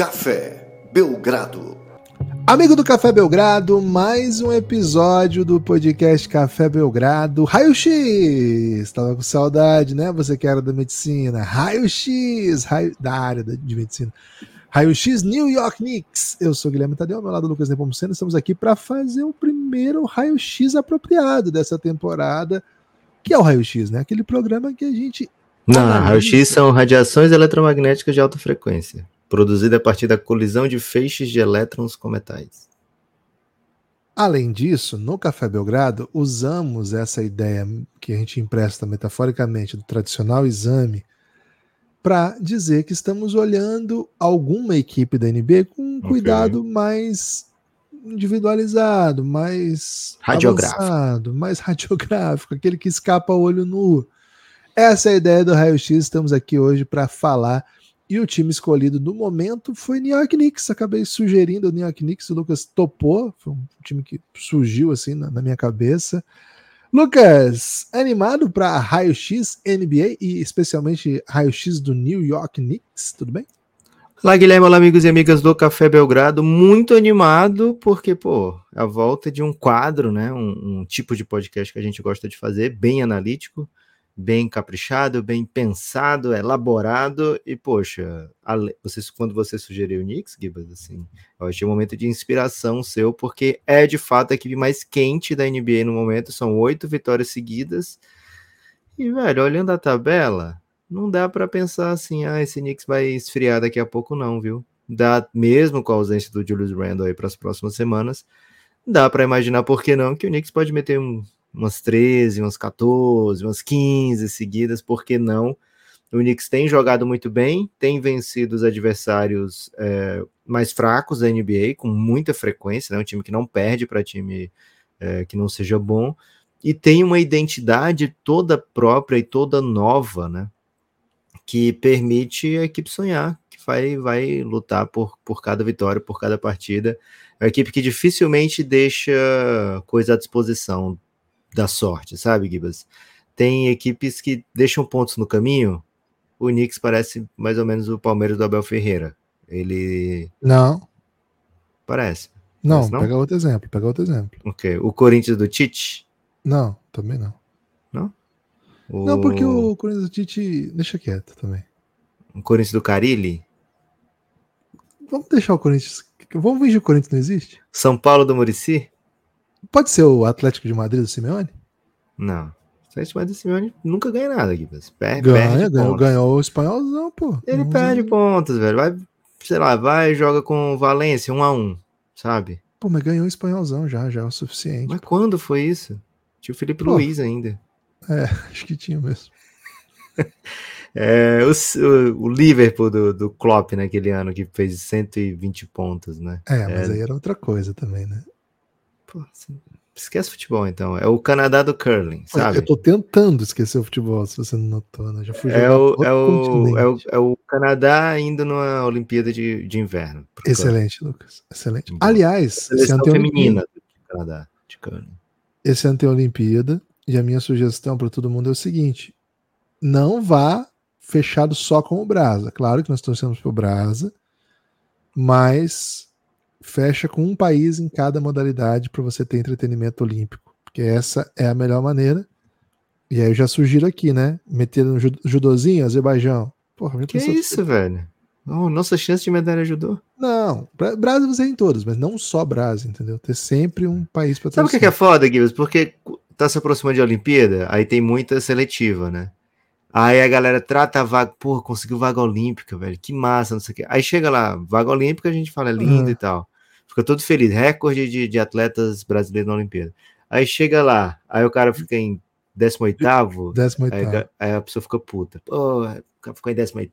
Café Belgrado. Amigo do Café Belgrado, mais um episódio do podcast Café Belgrado. Raio X! Tava com saudade, né? Você que era da medicina. Raio X! Raio... Da área de medicina. Raio X New York Knicks. Eu sou Guilherme Tadeu, ao meu lado Lucas Nepomuceno. Estamos aqui para fazer o primeiro Raio X apropriado dessa temporada, que é o Raio X, né? Aquele programa que a gente. Não, Raio X são radiações eletromagnéticas de alta frequência produzida a partir da colisão de feixes de elétrons com metais. Além disso, no Café Belgrado, usamos essa ideia que a gente empresta metaforicamente do tradicional exame para dizer que estamos olhando alguma equipe da NBA com um okay. cuidado mais individualizado, mais radiográfico. Avançado, mais radiográfico, aquele que escapa ao olho nu. Essa é a ideia do Raio X. Estamos aqui hoje para falar e o time escolhido no momento foi New York Knicks. Acabei sugerindo o New York Knicks, o Lucas topou. Foi um time que surgiu assim na, na minha cabeça. Lucas, animado para raio-x NBA e especialmente raio-x do New York Knicks, tudo bem? Olá, Guilherme, olá, amigos e amigas do Café Belgrado. Muito animado, porque, pô, a volta de um quadro, né? Um, um tipo de podcast que a gente gosta de fazer, bem analítico bem caprichado, bem pensado, elaborado e poxa, você, quando você sugeriu o Knicks, Gibas, assim, eu achei um momento de inspiração seu, porque é de fato a equipe mais quente da NBA no momento, são oito vitórias seguidas e velho, olhando a tabela, não dá para pensar assim, ah, esse Knicks vai esfriar daqui a pouco não, viu? Dá mesmo com a ausência do Julius Randle aí para as próximas semanas, dá para imaginar por que não que o Knicks pode meter um umas 13, umas 14, umas 15 seguidas, por que não? O Knicks tem jogado muito bem, tem vencido os adversários é, mais fracos da NBA com muita frequência, né? um time que não perde para time é, que não seja bom, e tem uma identidade toda própria e toda nova, né? Que permite a equipe sonhar, que vai, vai lutar por, por cada vitória, por cada partida. É uma equipe que dificilmente deixa coisa à disposição da sorte, sabe, Gibas? Tem equipes que deixam pontos no caminho. O Knicks parece mais ou menos o Palmeiras do Abel Ferreira. Ele. Não. Parece. Não, não? pega outro exemplo, pega outro exemplo. Ok. O Corinthians do Tite? Não, também não. Não? O... Não, porque o Corinthians do Tite deixa quieto também. O Corinthians do Carilli? Vamos deixar o Corinthians. Vamos fingir que o Corinthians não existe? São Paulo do Murici? Pode ser o Atlético de Madrid do Simeone? Não. O Atlético de Madrid do Simeone nunca ganha nada aqui. Perde, ganha, perde ganhou, ganhou o espanholzão, pô. Ele não perde pontos, velho. Vai, sei lá, vai e joga com o Valência, um a um, sabe? Pô, mas ganhou o espanholzão já, já é o suficiente. Mas pô. quando foi isso? Tinha o Felipe pô, Luiz ainda. É, acho que tinha mesmo. É, o, o, Liverpool do, do Klopp naquele ano que fez 120 pontos, né? É, mas é. aí era outra coisa também, né? Pô, esquece futebol, então. É o Canadá do curling, sabe? Eu tô tentando esquecer o futebol, se você não notou, né? Já fui é o, é, o, é, o, é o Canadá indo numa Olimpíada de, de Inverno. Excelente, Lucas. Excelente. Aliás, esse ano tem feminina do Canadá de curling. Esse ano tem Olimpíada, e a minha sugestão para todo mundo é o seguinte: não vá fechado só com o Brasa. Claro que nós torcemos pro Brasa, mas fecha com um país em cada modalidade para você ter entretenimento olímpico, porque essa é a melhor maneira. E aí eu já sugiro aqui, né? Meter no judozinho, Azerbaijão. Porra, que isso, velho? Oh, nossa chance de medalha judô? Não, Brasil você tem todos, mas não só Brasil, entendeu? Ter sempre um país para Sabe o que é foda, Gibbs? Porque tá se aproximando de Olimpíada, aí tem muita seletiva, né? Aí a galera trata a vaga, porra, conseguiu vaga olímpica, velho, que massa, não sei o quê. Aí chega lá, vaga olímpica, a gente fala, é lindo uhum. e tal fica todo feliz, recorde de, de atletas brasileiros na Olimpíada. Aí chega lá, aí o cara fica em 18 18 aí, aí a pessoa fica puta. Pô, ficou em 18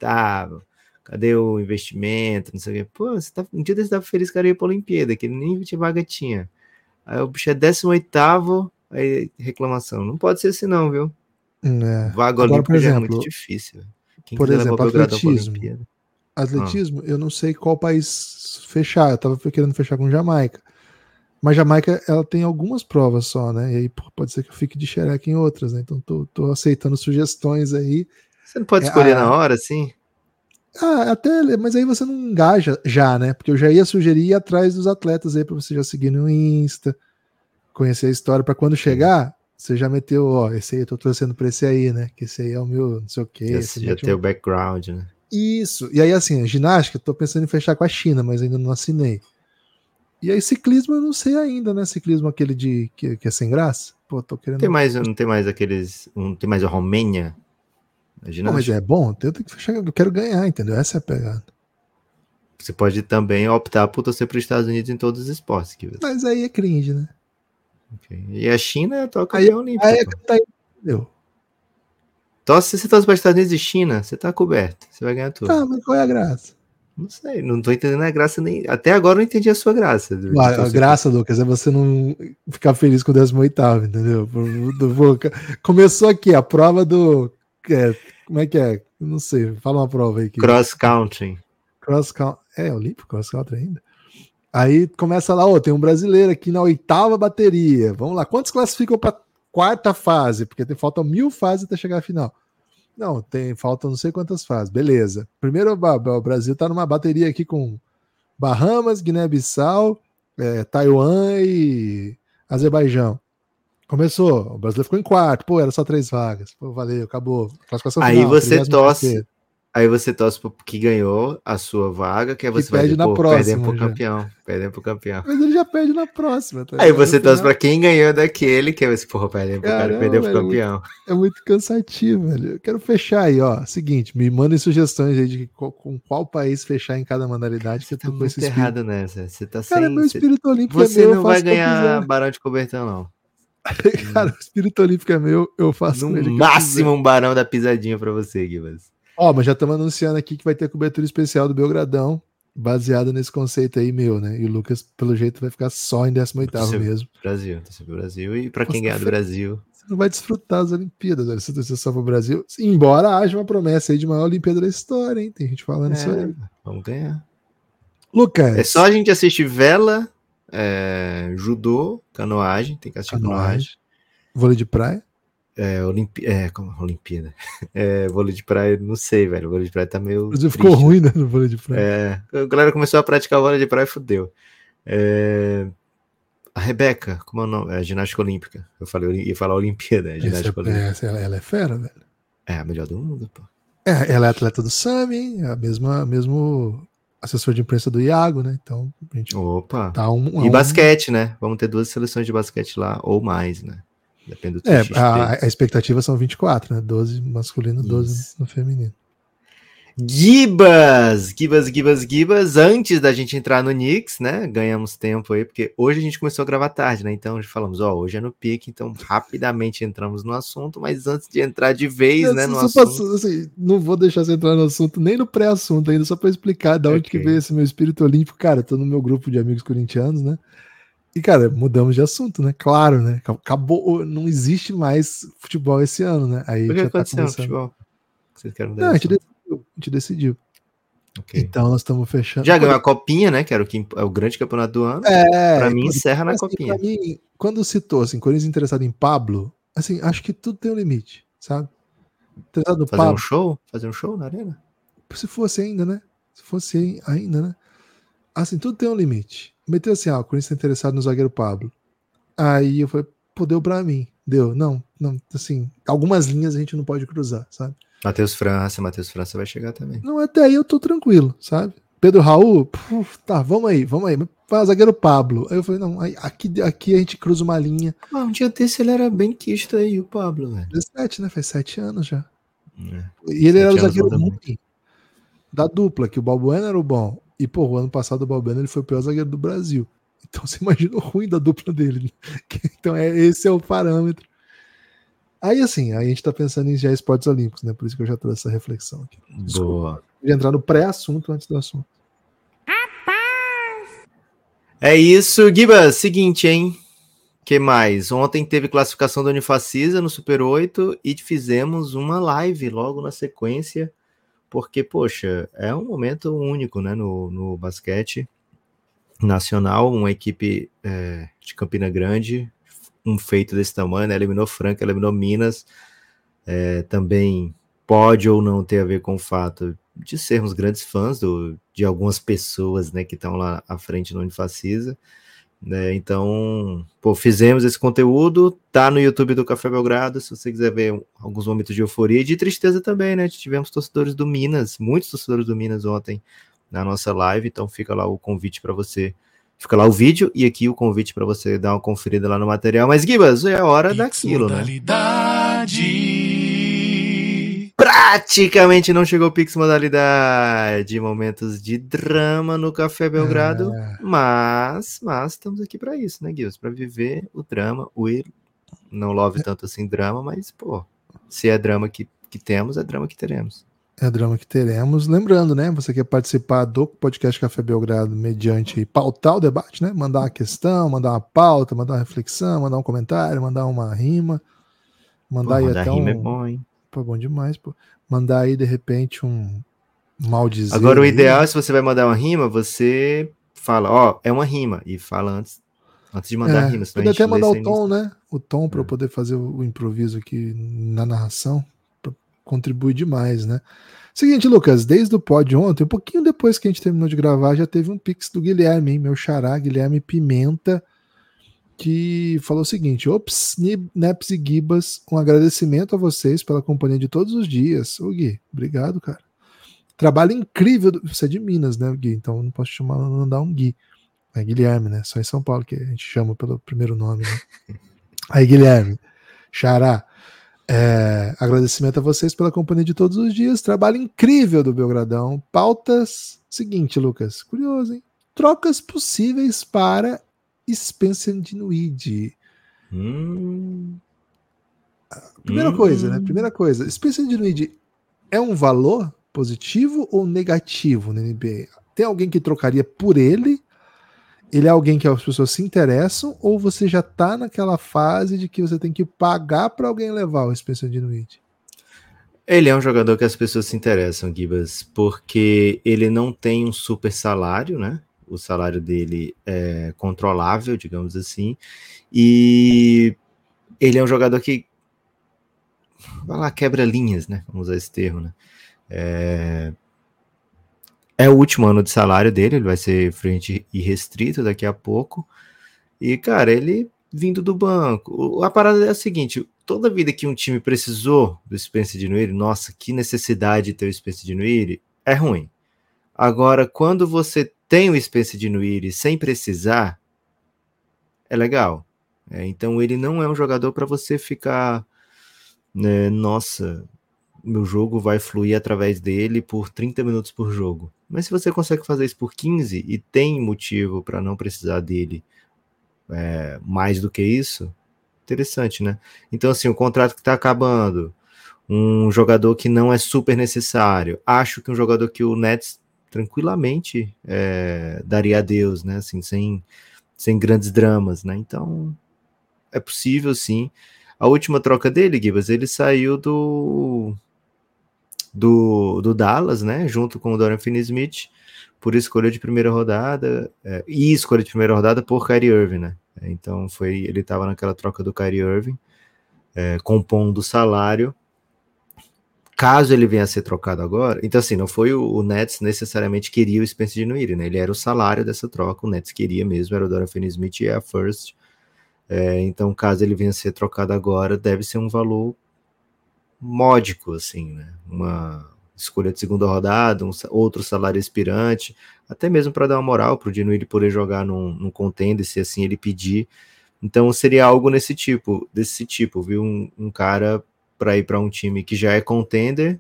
cadê o investimento, não sei o quê. Pô, você tá, um dia você tava feliz que era ir pra Olimpíada, que ele nem tinha vaga tinha. Aí o bicho é 18 aí reclamação. Não pode ser assim não, viu? É. Vaga Agora, olímpica exemplo, é muito difícil. Quem por exemplo, atletismo. Atletismo, eu não sei qual país fechar. Eu tava querendo fechar com Jamaica. Mas Jamaica, ela tem algumas provas só, né? E aí pode ser que eu fique de xereca em outras, né? Então tô, tô aceitando sugestões aí. Você não pode é, escolher a... na hora, sim? Ah, até, mas aí você não engaja já, né? Porque eu já ia sugerir ir atrás dos atletas aí para você já seguir no Insta, conhecer a história para quando chegar, você já meteu, ó, esse aí eu tô torcendo pra esse aí, né? Que esse aí é o meu, não sei o quê. Esse já tem um... o background, né? Isso. E aí, assim, ginástica, tô pensando em fechar com a China, mas ainda não assinei. E aí, ciclismo, eu não sei ainda, né? Ciclismo aquele de que, que é sem graça. Pô, tô querendo. Tem mais, não tem mais aqueles. Não tem mais a Romênia? Pô, mas é bom, eu tenho que fechar, eu quero ganhar, entendeu? Essa é a pegada. Você pode também optar por torcer para os Estados Unidos em todos os esportes. Que você... Mas aí é cringe, né? Okay. E a China é a campeã olímpica. Aí é tá entendeu? Torce, se você os Estados Unidos e China, você tá coberto. Você vai ganhar tudo. Ah, mas qual é a graça? Não sei, não tô entendendo a graça nem. Até agora eu não entendi a sua graça. Ah, a graça, Lucas, é você não ficar feliz com o 18, entendeu? Começou aqui a prova do. É, como é que é? Não sei, fala uma prova aí. Cross country. Cross country. É, Olímpico, cross country ainda. Aí começa lá, oh, tem um brasileiro aqui na oitava bateria. Vamos lá, quantos classificam para quarta fase? Porque tem, faltam mil fases até chegar à final. Não, tem, faltam não sei quantas fases. Beleza. Primeiro, o Brasil está numa bateria aqui com Bahamas, Guiné-Bissau, é, Taiwan e Azerbaijão. Começou, o Brasil ficou em quarto, pô, era só três vagas. Pô, valeu, acabou. Classificação Aí final, você torce, Aí você torce pro que ganhou a sua vaga, que aí você que vai perde na próxima, perdendo pro já. campeão. Perdendo pro campeão. Mas ele já perde na próxima. Tá aí você torce pra quem ganhou daquele, que é esse porra, pro cara, perdeu pro campeão. É muito, é muito, cansativo, velho. Eu quero fechar aí, ó. Seguinte, me mandem sugestões aí de com qual país fechar em cada modalidade. Você tá muito errado nessa. Você tá cara, sem. meu espírito olímpico você é meu. Você não vai ganhar barão de cobertão, não. cara, o espírito olímpico é meu, eu faço No máximo um barão da pisadinha pra você, Gibas. Ó, mas já estamos anunciando aqui que vai ter cobertura especial do Belgradão, baseado nesse conceito aí meu, né? E o Lucas, pelo jeito, vai ficar só em 18 mesmo. Brasil, tá sempre Brasil. E para quem ganhar do Brasil. Você não vai desfrutar das Olimpíadas, velho. Se você só para o Brasil. Embora haja uma promessa aí de maior Olimpíada da história, hein? Tem gente falando é, isso aí. Vamos ganhar. Lucas. É só a gente assistir vela, é, judô, canoagem, tem que assistir canoagem. canoagem. Vôlei de praia. É, Olimpi... é, como Olimpíada. É, vôlei de praia, não sei, velho. O vôlei de praia tá meio. Mas ficou ruim, né, no vôlei de praia. É, a galera começou a praticar vôlei de praia e fudeu. É, a Rebeca, como é o nome? É, ginástica olímpica. Eu falei, ia falar Olimpíada, é ginástica essa, olímpica. Essa, ela, ela, é fera, velho. É a melhor do mundo, pô. É, ela é atleta do SAMI, é a mesma, mesmo assessor de imprensa do Iago, né? Então, a gente. Opa! Tá um, e um... basquete, né? Vamos ter duas seleções de basquete lá, ou mais, né? Depende do é, a, a, expectativa são 24, né? 12 masculino, 12 Isso. no feminino. Gibas, Gibas, Gibas, Gibas, antes da gente entrar no Knicks, né? Ganhamos tempo aí, porque hoje a gente começou a gravar tarde, né? Então falamos, ó, hoje é no pique, então rapidamente entramos no assunto, mas antes de entrar de vez, né, no assunto... assim, não vou deixar você entrar no assunto, nem no pré-assunto ainda, só para explicar de onde okay. que veio esse meu espírito olímpico. Cara, tô no meu grupo de amigos corintianos, né? E, cara, mudamos de assunto, né? Claro, né? Acabou, não existe mais futebol esse ano, né? Aí o que tá aconteceu no futebol? Vocês querem não, a gente decidiu. A gente decidiu. Okay. Então nós estamos fechando. Já ganhou a copinha, né? Que era o, que, é o grande campeonato do ano. É, para mim, encerra na assim, copinha. Mim, quando citou assim, Corinthians interessado em Pablo, assim, acho que tudo tem um limite, sabe? Interessado Fazer Pablo, um show? Fazer um show na arena? Se fosse ainda, né? Se fosse ainda, né? Assim, tudo tem um limite meteu assim, ah, o Corinthians tá interessado no zagueiro Pablo. Aí eu falei, pô, deu pra mim. Deu. Não, não, assim, algumas linhas a gente não pode cruzar, sabe? Matheus França, Matheus França vai chegar também. Não, até aí eu tô tranquilo, sabe? Pedro Raul, puf, tá, vamos aí, vamos aí. Vai zagueiro Pablo. Aí eu falei, não, aqui, aqui a gente cruza uma linha. Ah, um dia desse ele era bem quisto aí, o Pablo, velho. 17, né? Faz 7 anos já. É, e ele era o zagueiro ruim da dupla, que o Balbuena era o bom. E, pô, o ano passado o Balbeno ele foi o pior zagueiro do Brasil. Então você imagina o ruim da dupla dele. Né? Então é, esse é o parâmetro. Aí assim, aí a gente tá pensando em já esportes olímpicos, né? Por isso que eu já trouxe essa reflexão aqui. Desculpa. Boa. De entrar no pré-assunto antes do assunto. É isso, Giba. Seguinte, hein? que mais? Ontem teve classificação da Unifacisa no Super 8 e fizemos uma live logo na sequência porque, poxa, é um momento único né, no, no basquete nacional, uma equipe é, de Campina Grande, um feito desse tamanho, né, eliminou Franca, eliminou Minas, é, também pode ou não ter a ver com o fato de sermos grandes fãs do, de algumas pessoas né, que estão lá à frente no Unifacisa. Né? Então, pô, fizemos esse conteúdo, tá no YouTube do Café Belgrado, se você quiser ver alguns momentos de euforia e de tristeza também, né? Tivemos torcedores do Minas, muitos torcedores do Minas ontem na nossa live, então fica lá o convite para você. Fica lá o vídeo e aqui o convite para você dar uma conferida lá no material. Mas, Gibas, é a hora daquilo, né? Praticamente não chegou o Pix Modalidade. Momentos de drama no Café Belgrado. É. Mas, mas estamos aqui para isso, né, Gibas? Para viver o drama. O não love tanto assim drama, mas, pô, se é drama que, que temos, é drama que teremos. É drama que teremos. Lembrando, né? Você quer participar do podcast Café Belgrado mediante pautar o debate, né? Mandar uma questão, mandar uma pauta, mandar uma reflexão, mandar um comentário, mandar uma rima. Mandar pô, aí mandar até rima um... é bom, hein? Pô, bom demais, pô. Mandar aí, de repente, um maldizer. Agora, o ideal é se você vai mandar uma rima, você fala, ó, oh, é uma rima. E fala antes, antes de mandar é, a rima. Pode até mandar o tom, né? O tom para é. eu poder fazer o improviso aqui na narração contribui demais, né? Seguinte, Lucas, desde o pod ontem, um pouquinho depois que a gente terminou de gravar, já teve um pix do Guilherme, hein? meu xará, Guilherme Pimenta, que falou o seguinte: Ops, Neps e Gibas, um agradecimento a vocês pela companhia de todos os dias. Ô Gui, obrigado, cara. Trabalho incrível. Do... Você é de Minas, né, Gui? Então não posso chamar, mandar um Gui. É Guilherme, né? Só em São Paulo que a gente chama pelo primeiro nome, né? Aí, Guilherme, Xará, é, agradecimento a vocês pela companhia de todos os dias. Trabalho incrível do Belgradão. Pautas. Seguinte, Lucas. Curioso, hein? Trocas possíveis para Spencer Dinwiddie. Hum. Primeira hum. coisa, né? Primeira coisa. Spencer Dinwiddie é um valor positivo ou negativo na NBA? Tem alguém que trocaria por ele ele é alguém que as pessoas se interessam ou você já tá naquela fase de que você tem que pagar para alguém levar o Spencer Dinwiddie? Ele é um jogador que as pessoas se interessam, Gibas, porque ele não tem um super salário, né? O salário dele é controlável, digamos assim, e ele é um jogador que vai lá quebra linhas, né? Vamos usar esse termo, né? É, é o último ano de salário dele, ele vai ser frente irrestrito daqui a pouco. E, cara, ele vindo do banco. A parada é a seguinte: toda vida que um time precisou do Spencer Dinwiddie, nossa, que necessidade de ter o Spencer Dinwiddie, é ruim. Agora, quando você tem o Spencer Dinwiddie sem precisar, é legal. É, então ele não é um jogador para você ficar, né, nossa, meu jogo vai fluir através dele por 30 minutos por jogo. Mas se você consegue fazer isso por 15 e tem motivo para não precisar dele é, mais do que isso, interessante, né? Então, assim, o contrato que está acabando, um jogador que não é super necessário, acho que um jogador que o Nets tranquilamente é, daria adeus, né? Assim, sem, sem grandes dramas, né? Então, é possível sim. A última troca dele, Gibas, ele saiu do do, do Dallas, né? Junto com o Dorian Finney-Smith, por escolha de primeira rodada, é, e escolha de primeira rodada por Kyrie Irving, né? Então foi, ele estava naquela troca do Kyrie Irving, é, compondo o salário. Caso ele venha a ser trocado agora, então assim, não foi o, o Nets necessariamente queria o Spencer Dinwiddie, né? Ele era o salário dessa troca, o Nets queria mesmo, era o Dorian Finney-Smith e a First. É, então, caso ele venha a ser trocado agora, deve ser um valor módico, assim, né? Uma escolha de segunda rodada, um, outro salário expirante, até mesmo para dar uma moral para o Dinwiddie poder jogar num, num contender, se assim ele pedir. Então seria algo nesse tipo, desse tipo, viu? Um, um cara para ir para um time que já é contender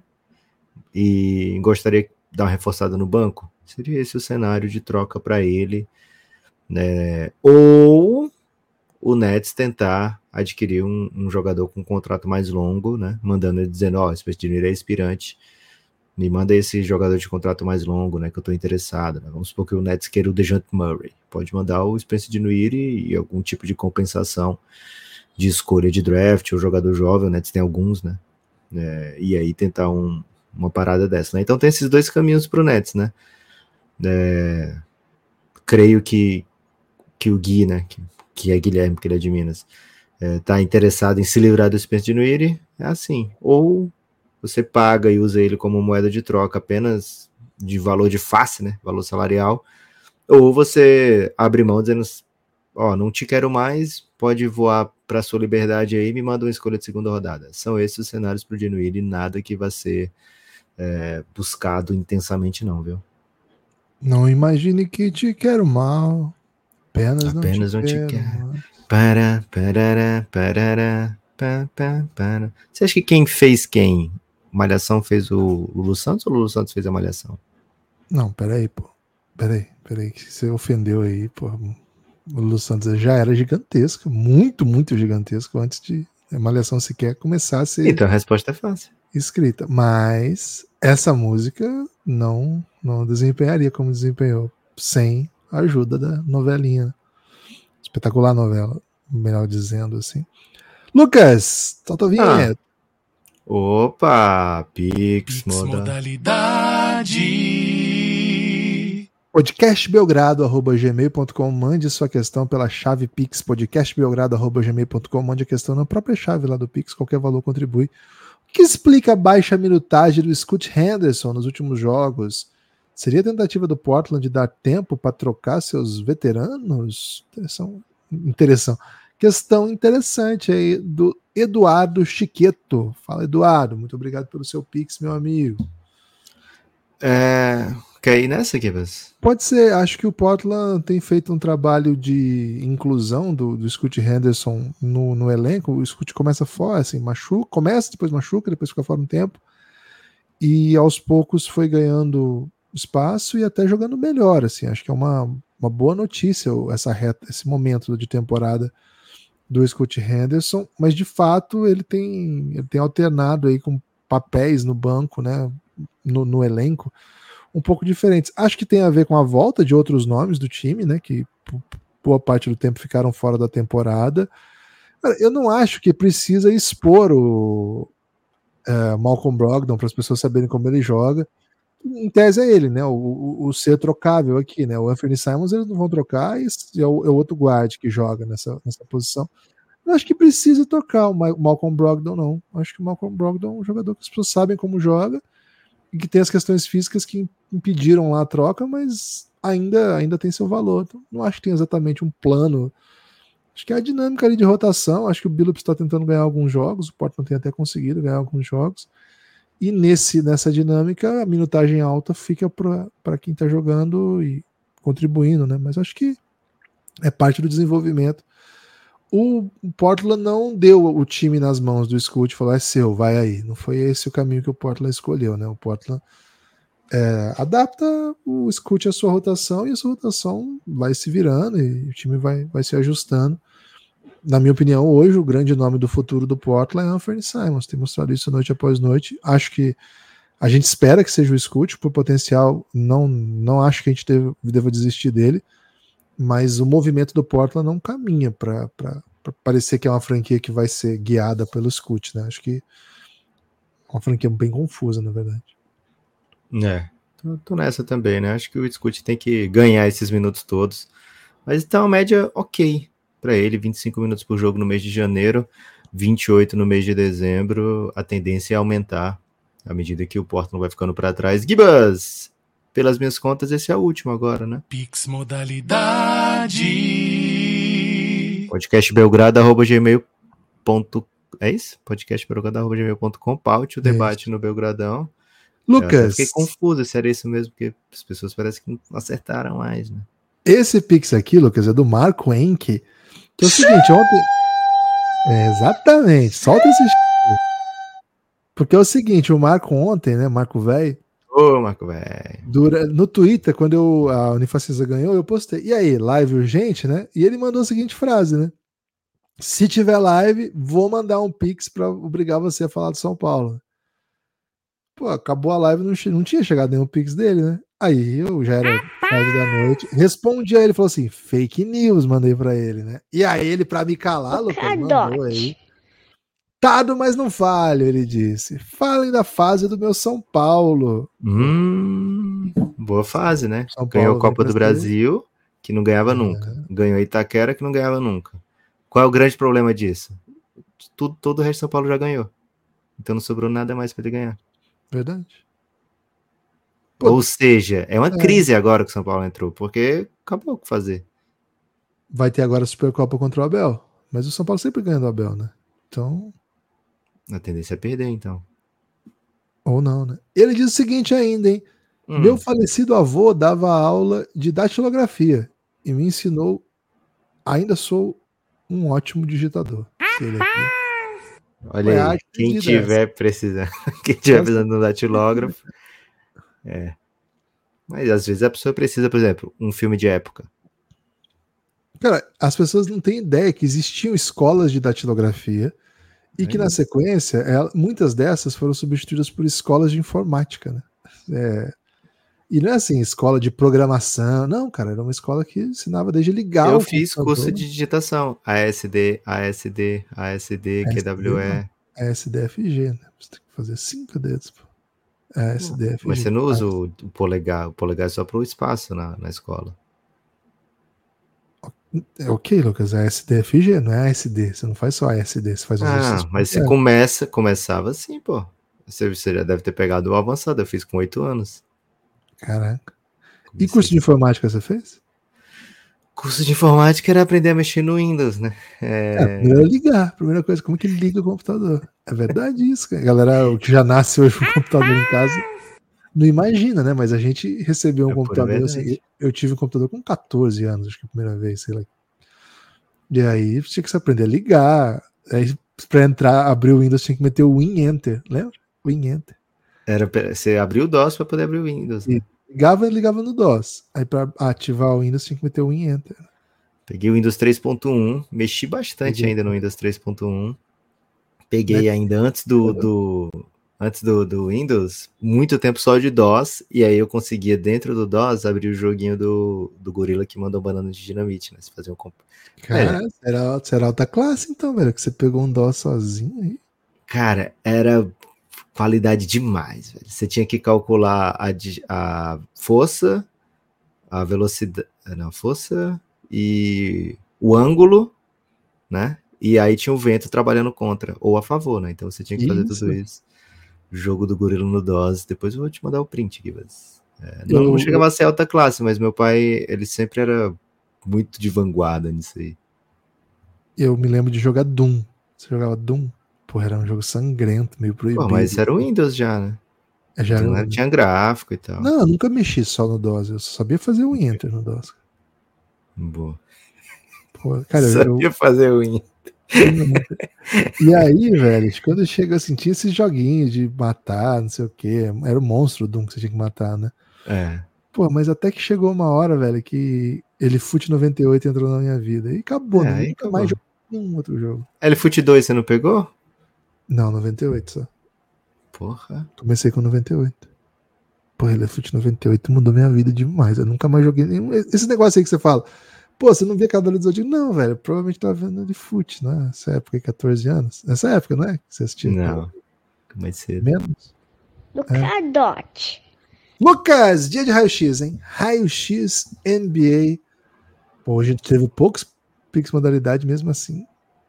e gostaria de dar uma reforçada no banco. Seria esse o cenário de troca para ele, né? Ou o Nets tentar adquirir um, um, jogador com um contrato mais longo, né? Mandando ele dizendo, ó, oh, esse dinheiro é expirante, me manda esse jogador de contrato mais longo, né? Que eu tô interessado. Né? Vamos supor que o Nets queira o Dejant Murray. Pode mandar o Spencer Dinwiddie e algum tipo de compensação de escolha de draft, o jogador jovem, o Nets tem alguns, né? É, e aí tentar um, uma parada dessa, né? Então tem esses dois caminhos pro Nets, né? É, creio que, que o Gui, né? Que, que é Guilherme, que ele é de Minas, está é, interessado em se livrar do Spencer é assim. Ou você paga e usa ele como moeda de troca apenas de valor de face, né? Valor salarial. Ou você abre mão dizendo, ó, não te quero mais, pode voar para sua liberdade aí, me manda uma escolha de segunda rodada. São esses os cenários para o Genuíno e nada que vai ser é, buscado intensamente, não, viu? Não imagine que te quero mal. Apenas, Apenas não te, não te quero. quero. mal. Para, parará, parará, pá, pá, para. Você acha que quem fez quem? Malhação fez o Lulu Santos ou o Lulu Santos fez a Malhação? Não, peraí, pô. Peraí, peraí, que você ofendeu aí, pô. O Lu Santos já era gigantesco, muito, muito gigantesco, antes de a Malhação sequer começar a ser Então a resposta é fácil. escrita. Mas essa música não, não desempenharia como desempenhou, sem a ajuda da novelinha. Espetacular novela, melhor dizendo assim. Lucas, solta a vinheta. Opa, Pix, Pix moda. modalidade. podcastbelgrado.gmail.com mande sua questão pela chave Pix, podcastbelgrado.gmail.com mande a questão na própria chave lá do Pix, qualquer valor contribui. O que explica a baixa minutagem do Scott Henderson nos últimos jogos? Seria a tentativa do Portland de dar tempo para trocar seus veteranos? Interessante. Interessante. Questão interessante aí do Eduardo Chiqueto. Fala, Eduardo. Muito obrigado pelo seu Pix, meu amigo. É, quer ir nessa, Kivas? Pode ser, acho que o Portland tem feito um trabalho de inclusão do, do Henderson no, no elenco. O Scoot começa fora, assim, machuca, começa, depois machuca, depois fica fora um tempo. E aos poucos foi ganhando espaço e até jogando melhor, assim. Acho que é uma, uma boa notícia essa reta, esse momento de temporada do Scott Henderson, mas de fato ele tem, ele tem alternado aí com papéis no banco, né, no, no elenco, um pouco diferentes. Acho que tem a ver com a volta de outros nomes do time, né, que boa parte do tempo ficaram fora da temporada. Eu não acho que precisa expor o uh, Malcolm Brogdon para as pessoas saberem como ele joga. Em tese é ele, né? O, o, o, ser trocável aqui, né? O Anthony Simons eles não vão trocar e é o, é o outro guard que joga nessa, nessa posição. Acho que precisa trocar o Malcolm Brogdon, não. Acho que o Malcolm Brogdon é um jogador que as pessoas sabem como joga e que tem as questões físicas que impediram lá a troca, mas ainda, ainda tem seu valor. Então, não acho que tem exatamente um plano. Acho que é a dinâmica ali de rotação. Acho que o Billups está tentando ganhar alguns jogos, o Portland tem até conseguido ganhar alguns jogos. E nesse, nessa dinâmica, a minutagem alta fica para quem está jogando e contribuindo, né? Mas acho que é parte do desenvolvimento. O Portland não deu o time nas mãos do Scoot e falou: é seu, vai aí. Não foi esse o caminho que o Portland escolheu, né? O Portland é, adapta o Scoot à sua rotação e a sua rotação vai se virando e o time vai, vai se ajustando. Na minha opinião, hoje o grande nome do futuro do Portland é Anthony Simons. Tem mostrado isso noite após noite. Acho que a gente espera que seja o Scoot, por potencial, não, não acho que a gente deve, deva desistir dele mas o movimento do Portland não caminha para parecer que é uma franquia que vai ser guiada pelo Scoot, né? Acho que é uma franquia bem confusa, na verdade. É, tô, tô, nessa também, né? Acho que o Scoot tem que ganhar esses minutos todos, mas então a média ok para ele, 25 minutos por jogo no mês de janeiro, 28 no mês de dezembro, a tendência é aumentar à medida que o Portland vai ficando para trás. Gibas, pelas minhas contas, esse é o último agora, né? Pix modalidade. Podcastbelgrado.gmail.com É isso? Podcastbelgrado.gmail.com Paute o debate é no Belgradão. Lucas. Eu fiquei confuso se era isso mesmo, porque as pessoas parecem que não acertaram mais, né? Esse Pix aqui, Lucas, é do Marco Henke. Que é o seguinte, ontem. É, exatamente, solta esse. Porque é o seguinte, o Marco ontem, né? Marco Velho, Ô, Marco, velho. No Twitter, quando eu, a Unifacisa ganhou, eu postei. E aí, live urgente, né? E ele mandou a seguinte frase, né? Se tiver live, vou mandar um pix para obrigar você a falar do São Paulo. Pô, acabou a live, não, não tinha chegado nenhum pix dele, né? Aí eu já era tarde da noite. Respondi a ele, falou assim: fake news, mandei para ele, né? E aí ele, para me calar, Lucas, mandou aí. Tado, mas não falho, ele disse. Falem da fase do meu São Paulo. Hum, boa fase, né? São Ganhou a Copa do Brasil, que não ganhava é. nunca. Ganhou Itaquera, que não ganhava nunca. Qual é o grande problema disso? Tudo, todo o resto de São Paulo já ganhou. Então não sobrou nada mais para ele ganhar. Verdade. Pô, Ou seja, é uma é. crise agora que o São Paulo entrou, porque acabou o que fazer. Vai ter agora a Supercopa contra o Abel. Mas o São Paulo sempre ganha do Abel, né? Então, A tendência é perder, então. ou não, né? Ele diz o seguinte ainda, hein? Hum, Meu falecido avô dava aula de datilografia e me ensinou. Ainda sou um ótimo digitador. Olha foi aí, quem tiver precisando, quem tiver precisando de um datilógrafo, é. Mas às vezes a pessoa precisa, por exemplo, um filme de época. Cara, as pessoas não têm ideia que existiam escolas de datilografia e que na sequência, ela- muitas dessas foram substituídas por escolas de informática, né? É, e não é assim, escola de programação. Não, cara, era uma escola que ensinava desde ligar Eu fiz curso de digitação, ASD, ASD, ASD, ASD, QWE. É SDFG, né? Você tem que fazer cinco dedos, pô. É SDFG. Mas você não usa o, o polegar, o polegar é só para o espaço na, na escola. É ok, Lucas, é SDFG, não é ASD. Você não faz só ASD, você faz os Ah, mas você começa, começava assim, pô. Você, você já deve ter pegado o avançado, eu fiz com oito anos. Caraca. E curso de informática você fez? Curso de informática era aprender a mexer no Windows, né? É, primeiro é ligar. Primeira coisa, como que liga o computador? É verdade isso, cara. Galera, o que já nasce hoje com o computador em casa, não imagina, né? Mas a gente recebeu um É pura computador assim. Eu tive um computador com 14 anos, acho que a primeira vez, sei lá. E aí tinha que se aprender a ligar. Aí pra entrar, abrir o Windows tinha que meter o Win Enter, lembra? Win Enter. Era, você abriu o DOS para poder abrir o Windows. né? Ligava e ligava no DOS. Aí pra ativar o Windows tinha que meter o Win Enter. Peguei o Windows 3.1, mexi bastante Peguei. ainda no Windows 3.1. Peguei ainda antes do, do antes do, do Windows, muito tempo só de DOS, e aí eu conseguia dentro do DOS abrir o joguinho do, do gorila que mandou banana de dinamite, né? Você fazia um comp... Cara, será, será alta classe então, velho? Que você pegou um DOS sozinho aí. Cara, era qualidade demais, velho. Você tinha que calcular a, a força, a velocidade, não, força e o ângulo, né? E aí tinha o vento trabalhando contra ou a favor, né? Então você tinha que fazer Isso. tudo isso. Jogo do gorila no DOS. Depois eu vou te mandar o print mas é, não, Eu- não chegava a ser alta classe, mas meu pai, ele sempre era muito de vanguarda nisso aí. Eu me lembro de jogar Doom. Você jogava Doom? Porra, era um jogo sangrento, meio proibido. Pô, mas era o Windows já, né? É, já era Então, um- né, tinha gráfico e tal. Não, eu nunca mexi só no DOS. Eu sabia fazer o Enter no DOS. Boa. Pô, cara, eu, Sabia fazer o Win. E aí, velho, quando chega assim, tinha esses joguinhos de matar, não sei o quê. Era o monstro do Doom que você tinha que matar, né? É. Pô, mas até que chegou uma hora, velho, que ele Fute 98 entrou na minha vida. E acabou, É, né? Nunca acabou. mais joguei nenhum outro jogo. LFoot 2 você não pegou? Não, 98 só. Porra. Comecei com 98. Pô, ele Fute 98 mudou minha vida demais. Eu nunca mais joguei nenhum. Esse negócio aí que você fala, pô, você não via Cavaleiro do Zodíaco? Não, velho. Provavelmente tava vendo de Fute, né? Nessa época, aí, 14 anos. Nessa época, não é? Que você assistia? Não. Mais cedo. Menos. do Cadote. Lucas, dia de raio-x, hein? Raio-x NBA. Pô, a gente teve poucos Pix modalidade, mesmo assim,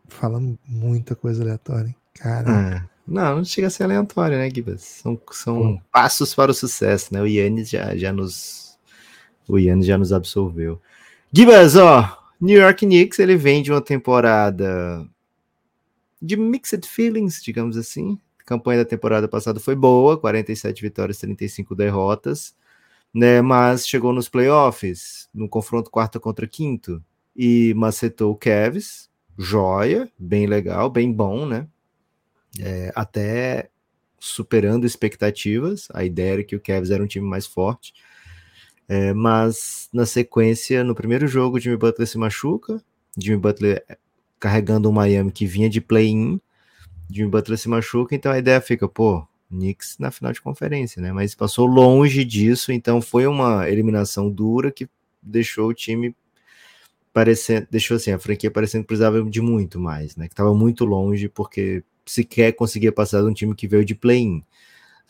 falando muita coisa aleatória, hein? Cara, Ah, não, não chega a ser aleatório, né, Gibas? São, são passos para o sucesso, né? O Yannis já, já nos. O Yannis já nos absolveu. Gibas, ó, New York Knicks, ele vem de uma temporada de mixed feelings, digamos assim. A campanha da temporada passada foi boa, 47 vitórias, 35 derrotas, né? Mas chegou nos playoffs, no confronto quarto contra quinto, e macetou o Cavs, joia, bem legal, bem bom, né? É, até superando expectativas. A ideia era que o Cavs era um time mais forte. É, mas na sequência, no primeiro jogo, Jimmy Butler se machuca. Jimmy Butler carregando o Miami que vinha de play-in. Jimmy Butler se machuca, então a ideia fica, pô, Knicks na final de conferência, né? Mas passou longe disso, então foi uma eliminação dura que deixou o time parecendo, deixou assim, a franquia parecendo que precisava de muito mais, né? Que estava muito longe porque sequer conseguia passar de um time que veio de play-in.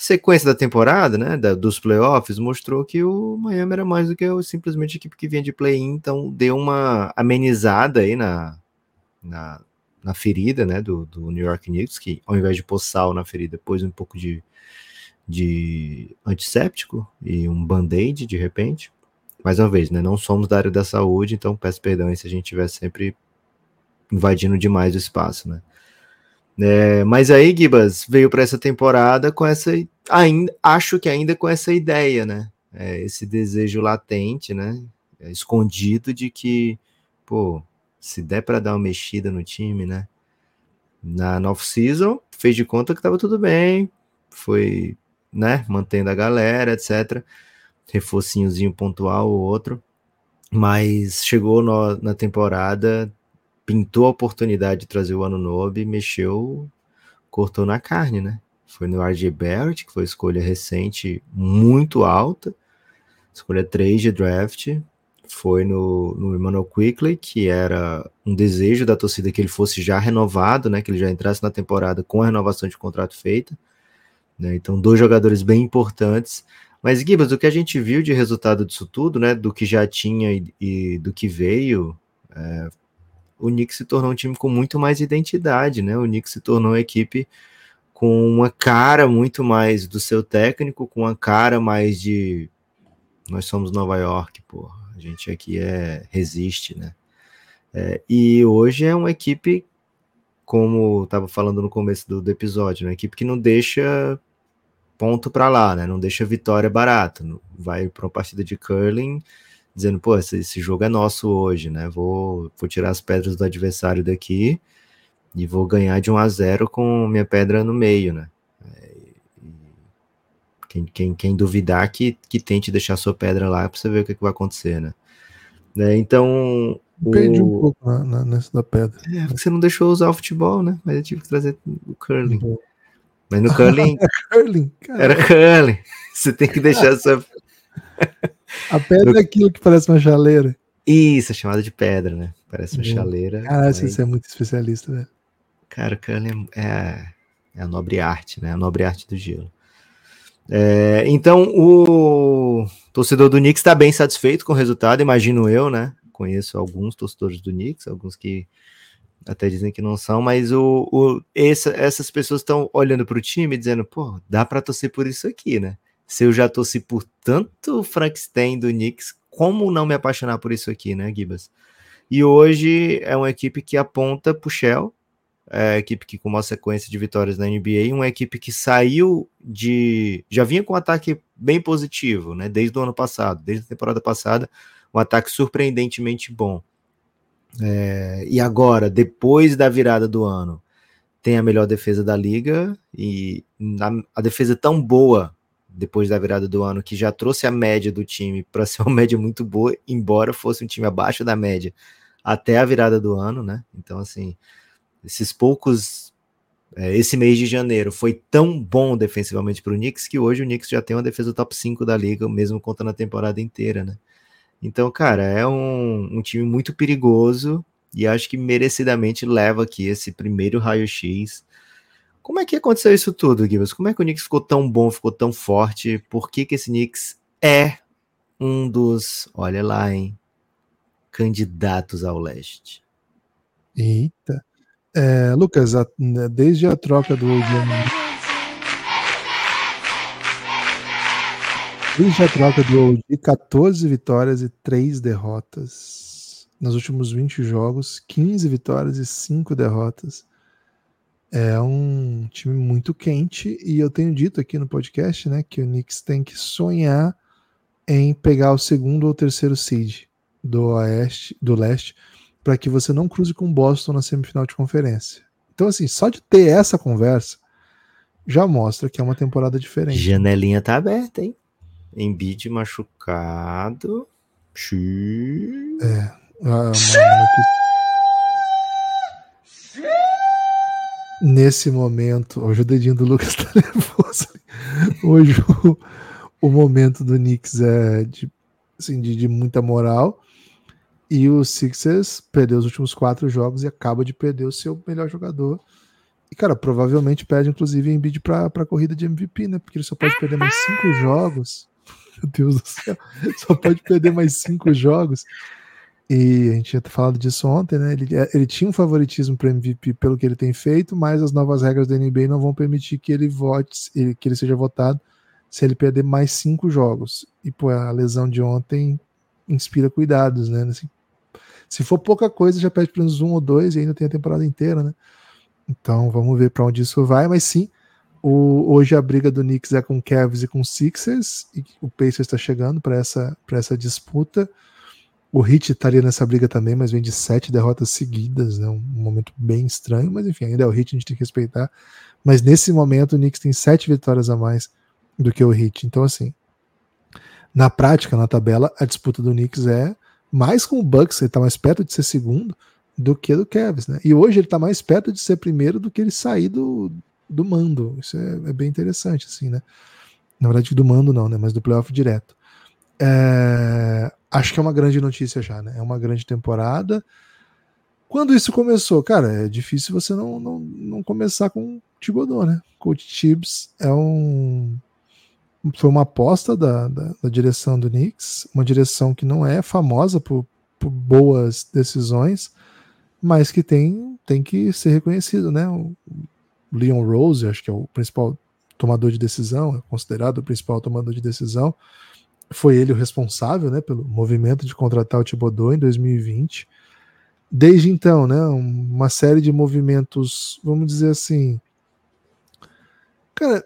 Sequência da temporada, né, da, dos playoffs, mostrou que o Miami era mais do que simplesmente a equipe que vinha de play-in, então deu uma amenizada aí na, na, na ferida, né, do, do New York Knicks, que ao invés de pôr sal na ferida, pôs um pouco de, de antisséptico e um band-aid de repente. Mais uma vez, né, não somos da área da saúde, então peço perdão se a gente estiver sempre invadindo demais o espaço, né. É, mas aí, Gibas, veio para essa temporada com essa. Ainda, acho que ainda com essa ideia, né? É, esse desejo latente, né? É, escondido de que, pô, se der para dar uma mexida no time, né? Na off-season, fez de conta que estava tudo bem, foi, né? Mantendo a galera, etc. Reforcinhozinho pontual ou outro. Mas chegou no, na temporada, pintou a oportunidade de trazer o Ano Novo e mexeu, cortou na carne, né? Foi no RJ Barrett, que foi escolha recente muito alta, escolha 3 de draft. Foi no, no Emmanuel Quickly, que era um desejo da torcida que ele fosse já renovado, né? Que ele já entrasse na temporada com a renovação de contrato feita. Né? Então, dois jogadores bem importantes. Mas, Gibas, o que a gente viu de resultado disso tudo, né? Do que já tinha e, e do que veio, é, o Knicks se tornou um time com muito mais identidade, né? O Knicks se tornou uma equipe com uma cara muito mais do seu técnico, com uma cara mais de nós somos Nova York, porra. A gente aqui é resiste, né? É, e hoje é uma equipe, como estava falando no começo do, do episódio, uma equipe que não deixa ponto para lá, né? Não deixa vitória barata. Vai para uma partida de curling dizendo, pô, esse, esse, jogo é nosso hoje, né? Vou, vou tirar as pedras do adversário daqui e vou ganhar de 1 a 0 com minha pedra no meio, né? É, quem, quem, quem duvidar que, que tente deixar sua pedra lá para você ver o que, que vai acontecer, né? né? Então. Perdi um pouco na, na, nessa da pedra. É, você não deixou usar o futebol, né? Mas eu tive que trazer o curling. Uhum. Mas no curling. curling era curling. Você tem que deixar sua. A pedra no... é aquilo que parece uma chaleira. Isso, é chamada de pedra, né? Parece uma uhum. chaleira. Caralho, mas... você é muito especialista, velho. Cara, o curling é, é, a nobre arte, né? A nobre arte do gelo. É, então, o torcedor do Knicks está bem satisfeito com o resultado, imagino eu, né? Conheço alguns torcedores do Knicks, alguns que até dizem que não são, mas o, o essa, essas pessoas estão olhando para o time dizendo, pô, dá para torcer por isso aqui, né? Se eu já torci por tanto Frankenstein do Knicks, como não me apaixonar por isso aqui, né, Gibas? E hoje é uma equipe que aponta para o Shell, é a equipe que com uma sequência de vitórias na NBA, uma equipe que saiu de. já vinha com um ataque bem positivo, né? Desde o ano passado, desde a temporada passada, um ataque surpreendentemente bom. É, e agora, depois da virada do ano, tem a melhor defesa da liga e a, a defesa tão boa depois da virada do ano, que já trouxe a média do time para ser uma média muito boa, embora fosse um time abaixo da média até a virada do ano, né? Então, assim, esses poucos. É, esse mês de janeiro foi tão bom defensivamente para o Knicks que hoje o Knicks já tem uma defesa top 5 da liga, mesmo contando a temporada inteira, né? Então, cara, é um, um time muito perigoso e acho que merecidamente leva aqui esse primeiro raio-x como é que aconteceu isso tudo, Gibbs? Como é que o Knicks ficou tão bom, ficou tão forte? Por que, que esse Knicks é um dos, olha lá, hein, candidatos ao leste? Eita. É, Lucas, a, né, desde a troca do Desde a troca do OG, 14 vitórias e 3 derrotas. Nos últimos 20 jogos, 15 vitórias e 5 derrotas. É um time muito quente e eu tenho dito aqui no podcast, né, que o Knicks tem que sonhar em pegar o segundo ou terceiro seed do oeste, do leste, para que você não cruze com o Boston na semifinal de conferência. Então assim, só de ter essa conversa já mostra que é uma temporada diferente. Janelinha tá aberta, hein? Embiid machucado. É, uma, uma notícia nesse momento, hoje o dedinho do Lucas tá nervoso. Hoje o, o momento do Knicks é de, assim, de, de, muita moral. E o Sixers perdeu os últimos quatro jogos e acaba de perder o seu melhor jogador. E, cara, provavelmente perde, inclusive, Embiid para a corrida de MVP, né? Porque ele só pode perder mais cinco jogos. Meu Deus do céu. Só pode perder mais cinco jogos. E a gente tinha falado disso ontem, né? Ele, ele tinha um favoritismo para MVP pelo que ele tem feito, mas as novas regras da NBA não vão permitir que ele vote, que ele seja votado se ele perder mais cinco jogos. E pô, a lesão de ontem inspira cuidados, né? Assim, se for pouca coisa, já perde pelo menos um ou dois e ainda tem a temporada inteira, né? Então vamos ver para onde isso vai, mas sim, o, hoje a briga do Knicks é com Cavs e com Sixers, e o Pacers está chegando para essa, essa disputa. O Heat estaria nessa briga também, mas vem de sete derrotas seguidas, né? um momento bem estranho, mas enfim, ainda é o Heat, a gente tem que respeitar. Mas nesse momento o Knicks tem sete vitórias a mais do que o Heat. Então, assim, na prática, na tabela, a disputa do Knicks é mais com o Bucks, ele está mais perto de ser segundo do que do Cavs, né? E hoje ele está mais perto de ser primeiro do que ele sair do, do mando. Isso é, é, bem interessante, assim, né? Na verdade, do mando não, né? Mas do playoff direto. É, acho que é uma grande notícia já, né? É uma grande temporada. Quando isso começou, cara, é difícil você não, não, não começar com o Thibodeau, né? Coach Tibbs é um foi uma aposta da, da, da, direção do Knicks, uma direção que não é famosa por, por, boas decisões, mas que tem, tem que ser reconhecido, né? O Leon Rose, acho que é o principal tomador de decisão, é considerado o principal tomador de decisão, foi ele o responsável, né, pelo movimento de contratar o Thibodeau em 2020. Desde então, né, uma série de movimentos, vamos dizer assim, cara,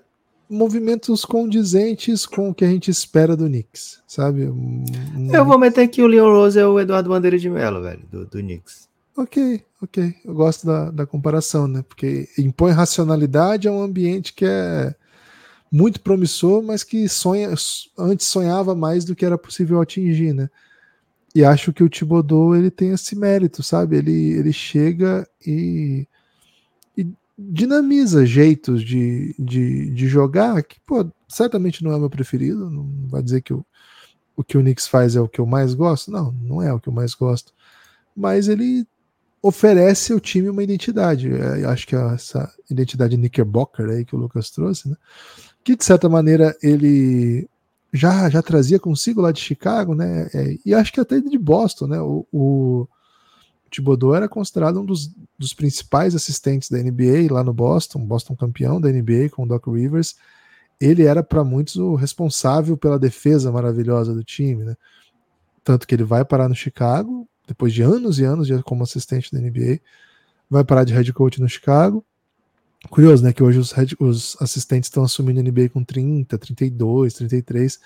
movimentos condizentes com o que a gente espera do Knicks, sabe? Um... Eu vou meter aqui o Leon Rose é o Eduardo Bandeira de Mello, velho, do, do Knicks. Ok, ok. Eu gosto da, da comparação, né? Porque impõe racionalidade a um ambiente que é muito promissor, mas que sonha, antes sonhava mais do que era possível atingir, né? E acho que o Thibodeau ele tem esse mérito, sabe? Ele, ele chega e, e dinamiza jeitos de, de, de jogar que, pô, certamente não é meu preferido. Não vai dizer que o, o que o Knicks faz é o que eu mais gosto. Não, não é o que eu mais gosto. Mas ele oferece ao time uma identidade. É, acho que é essa identidade Knickerbocker aí que o Lucas trouxe, né? Que de certa maneira ele já, já trazia consigo lá de Chicago, né? É, e acho que até de Boston, né? O, o Thibodeau era considerado um dos, dos principais assistentes da NBA lá no Boston, Boston campeão da NBA com o Doc Rivers. Ele era para muitos o responsável pela defesa maravilhosa do time, né? Tanto que ele vai parar no Chicago, depois de anos e anos como assistente da NBA, vai parar de head coach no Chicago. Curioso, né? Que hoje os, head, os assistentes estão assumindo a NBA com 30, 32, 33.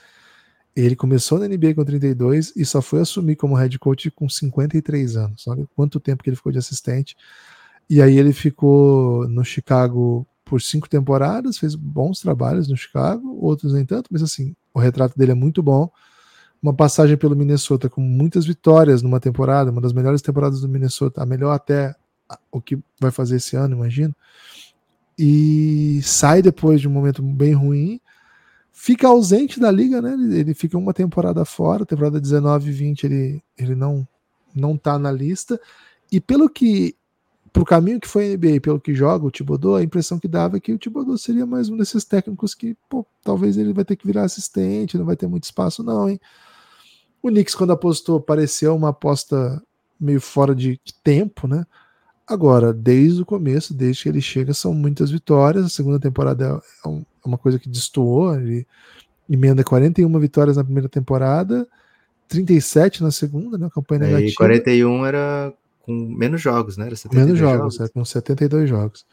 Ele começou na NBA com 32 e só foi assumir como head coach com 53 anos. Olha quanto tempo que ele ficou de assistente. E aí ele ficou no Chicago por cinco temporadas, fez bons trabalhos no Chicago, outros nem tanto, mas assim, o retrato dele é muito bom uma passagem pelo Minnesota com muitas vitórias numa temporada, uma das melhores temporadas do Minnesota, a melhor até o que vai fazer esse ano, imagino. E sai depois de um momento bem ruim, fica ausente da liga, né? Ele, ele fica uma temporada fora, temporada 19 e 20 ele, ele não não tá na lista. E pelo que pro caminho que foi a NBA, pelo que joga o Thibodeau, a impressão que dava é que o Thibodeau seria mais um desses técnicos que, pô, talvez ele vai ter que virar assistente, não vai ter muito espaço não, hein? O Knicks, quando apostou, pareceu uma aposta meio fora de tempo, né? Agora, desde o começo, desde que ele chega, são muitas vitórias. A segunda temporada é, é, uma coisa que destoou. Ele emenda 41 vitórias na primeira temporada, 37 na segunda, né? Campanha é, negativa. E 41 era com menos jogos, né? Era menos jogos, jogos. É, com 72 jogos.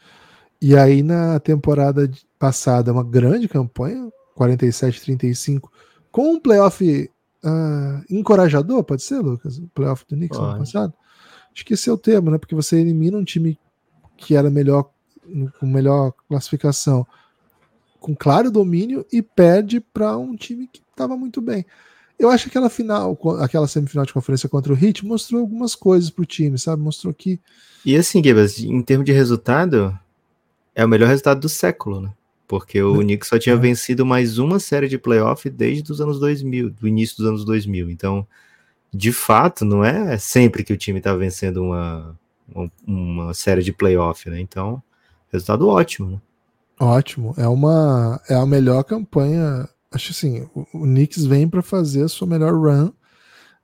E aí, na temporada passada, uma grande campanha, 47-35, com um playoff uh, encorajador, pode ser, Lucas? O playoff do Knicks ano passado? É o termo, né? Porque você elimina um time que era melhor, com melhor classificação, com claro domínio, e perde para um time que estava muito bem. Eu acho que aquela final, aquela semifinal de conferência contra o Heat mostrou algumas coisas pro time, sabe? Mostrou que. E assim, Gibas, em termos de resultado, é o melhor resultado do século, né? Porque o né? Knicks só tinha é. vencido mais uma série de playoff desde os anos 2000, do início dos anos 2000. Então, de fato, não é sempre que o time está vencendo uma, uma série de playoff, né? Então, resultado ótimo, né? Ótimo. É uma é a melhor campanha. Acho assim, o, o Knicks vem para fazer a sua melhor run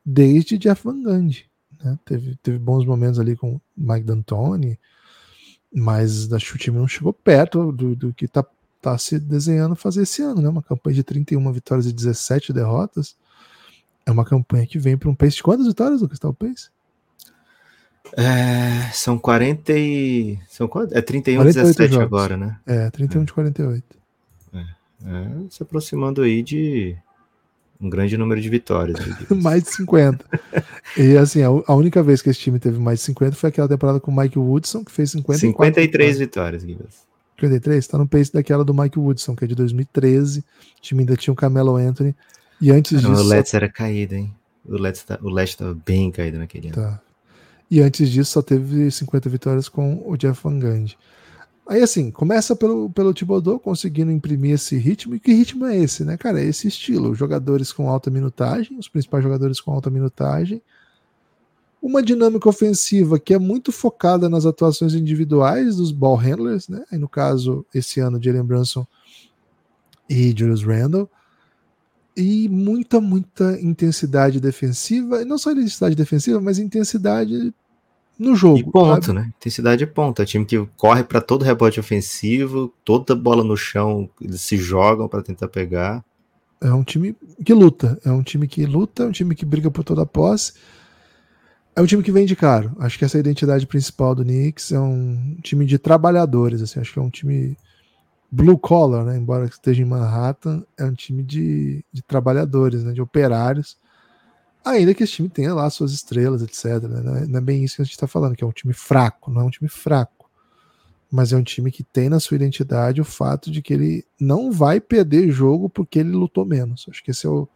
desde Jeff Van Gundy. né? Teve, teve bons momentos ali com Mike D'Antoni, mas acho que o time não chegou perto do, do que tá, tá se desenhando fazer esse ano, né? Uma campanha de 31 vitórias e 17 derrotas. É uma campanha que vem para um pace de quantas vitórias, Lucas? Tá o pace? É, são 40 e. São quanto? É 31 48 17 jogos. agora, né? É, 31 de 48. É, se aproximando aí de um grande número de vitórias. mais de 50. e assim, a, única vez que esse time teve mais de 50 foi aquela temporada com o Mike Woodson, que fez 54 53 vitórias. vitórias, Guilherme. 53? Tá no pace daquela do Mike Woodson, que é de 2013. O time ainda tinha o Camelo Anthony. E antes Não, disso. o Let's era caído, hein? O Let's, tá, o Let's tava bem caído naquele ano. Tá. E antes disso só teve 50 vitórias com o Jeff Van Gundy. Aí assim, começa pelo, pelo Thibodeau conseguindo imprimir esse ritmo. E que ritmo é esse, né, cara? É esse estilo. Jogadores com alta minutagem, os principais jogadores com alta minutagem. Uma dinâmica ofensiva que é muito focada nas atuações individuais dos ball handlers, né? Aí no caso, esse ano, Jalen Brunson e Julius Randle e muita, muita intensidade defensiva, e não só intensidade defensiva, mas intensidade no jogo. E ponto, sabe? né? Intensidade e ponto. É time que corre para todo rebote ofensivo, toda bola no chão, eles se jogam para tentar pegar. É um time que luta, é um time que luta, é um time que briga por toda a posse. É um time que vende caro. Acho que essa é a identidade principal do Knicks. É um time de trabalhadores. Assim, acho que é um time blue collar, né? embora esteja em Manhattan, é um time de, de trabalhadores, né? de operários. Ainda que esse time tenha lá suas estrelas, etc. né? Não, é, não é bem isso que a gente está falando, que é um time fraco, não é um time fraco. Mas é um time que tem na sua identidade o fato de que ele não vai perder jogo porque ele lutou menos. Acho que esse é, o,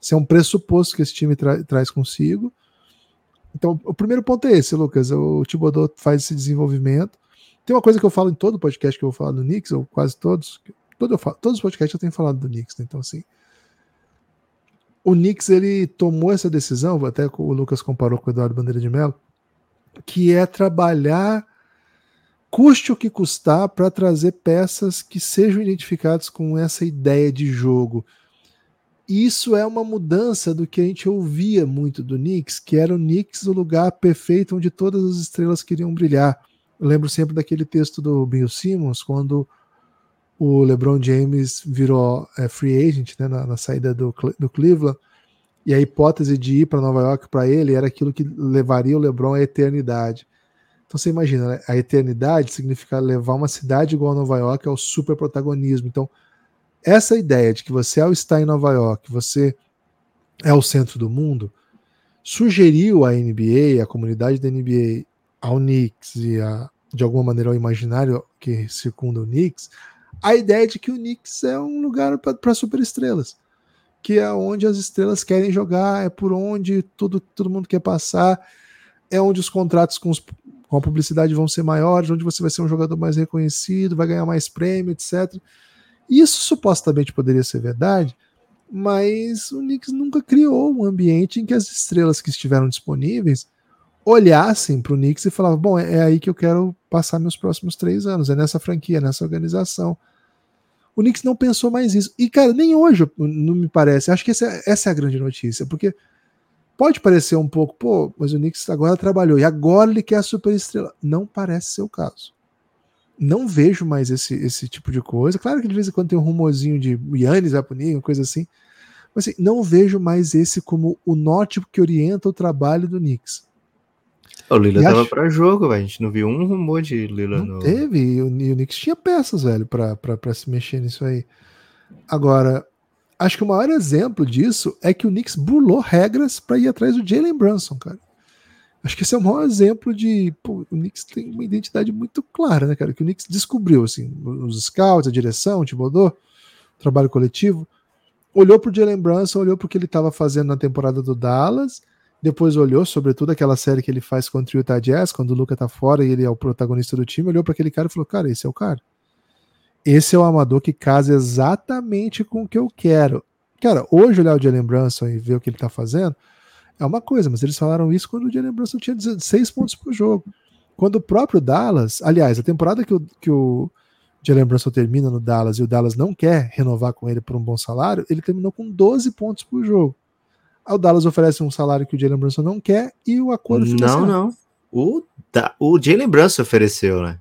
esse é um pressuposto que esse time tra traz consigo. Então, o primeiro ponto é esse, Lucas. O Thibodeau faz esse desenvolvimento. Tem uma coisa que eu falo em todo podcast que eu vou falar do Knicks, ou quase todos. Todo falo, todos os podcasts eu tenho falado do Knicks, né? Então, assim. O Knicks, ele tomou essa decisão, até o Lucas comparou com o Eduardo Bandeira de Mello, que é trabalhar, custe o que custar, para trazer peças que sejam identificadas com essa ideia de jogo. Isso é uma mudança do que a gente ouvia muito do Knicks, que era o Knicks o lugar perfeito onde todas as estrelas queriam brilhar. Eu lembro sempre daquele texto do Bill Simmons, quando o LeBron James virou é, free agent né, na, na saída do, do, Cleveland, e a hipótese de ir para Nova York para ele era aquilo que levaria o LeBron à eternidade. Então você imagina, né, a eternidade significa levar uma cidade igual a Nova York ao super protagonismo. Então, essa ideia de que você, ao estar em Nova York, você é o centro do mundo, sugeriu à NBA, à comunidade da NBA, ao Knicks e a, de alguma maneira ao imaginário que circunda o Knicks, a ideia de que o Knicks é um lugar para superestrelas, que é onde as estrelas querem jogar, é por onde tudo, todo mundo quer passar, é onde os contratos com, os, com a publicidade vão ser maiores, onde você vai ser um jogador mais reconhecido, vai ganhar mais prêmio, etc. Isso supostamente poderia ser verdade, mas o Knicks nunca criou um ambiente em que as estrelas que estiveram disponíveis olhassem para o Knicks e falavam: bom, é, é, aí que eu quero passar meus próximos três anos, é nessa franquia, nessa organização. O Knicks não pensou mais isso. E, cara, nem hoje não me parece. Acho que essa, essa é a grande notícia, porque pode parecer um pouco, pô, mas o Knicks agora trabalhou e agora ele quer a super estrela. Não parece ser o caso não vejo mais esse, esse tipo de coisa. Claro que de vez em quando tem um rumorzinho de Yannis vai pro coisa assim. Mas assim, não vejo mais esse como o norte que orienta o trabalho do Knicks. O Lila tava acho... para jogo, velho. A gente não viu um rumor de Lila não no... Teve, e o, e o Knicks tinha peças, velho, pra, pra, pra se mexer nisso aí. Agora, acho que o maior exemplo disso é que o Knicks burlou regras para ir atrás do Jalen Brunson, cara. Acho que esse é o maior exemplo de. Pô, o Knicks tem uma identidade muito clara, né, cara? Que o Knicks descobriu, assim, os scouts, a direção, o Thibodeau, o trabalho coletivo. Olhou pro Jalen Brunson, olhou pro que ele estava fazendo na temporada do Dallas, depois olhou, sobretudo, aquela série que ele faz contra o Utah Jazz, quando o Luca tá fora e ele é o protagonista do time, olhou para aquele cara e falou: Cara, esse é o cara. Esse é o amador que casa exatamente com o que eu quero. Cara, hoje olhar o Jalen Brunson e ver o que ele tá fazendo é uma coisa, mas eles falaram isso quando o Jalen Brunson tinha 16 pontos por jogo. Quando o próprio Dallas, aliás, a temporada que o, que o Jalen Brunson termina no Dallas e o Dallas não quer renovar com ele por um bom salário, ele terminou com 12 pontos por jogo. O Dallas oferece um salário que o Jalen Brunson não quer e o acordo Não, não. O, da, o Jalen Brunson ofereceu, né?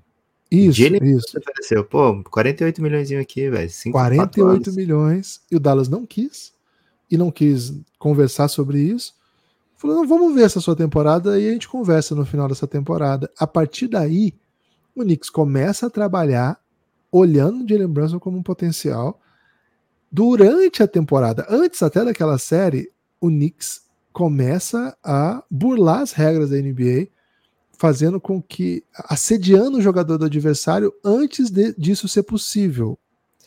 Isso, Jalen isso. Ofereceu, pô, 48 milhões aqui, velho. cinco- quatro 48 anos. milhões e o Dallas não quis e não quis conversar sobre isso. Falou, não, vamos ver essa sua temporada e a gente conversa no final dessa temporada. A partir daí, o Knicks começa a trabalhar olhando o Jalen Brunson como um potencial. Durante a temporada, antes até daquela série, o Knicks começa a burlar as regras da NBA, fazendo com que assediando o jogador do adversário antes de- disso ser possível.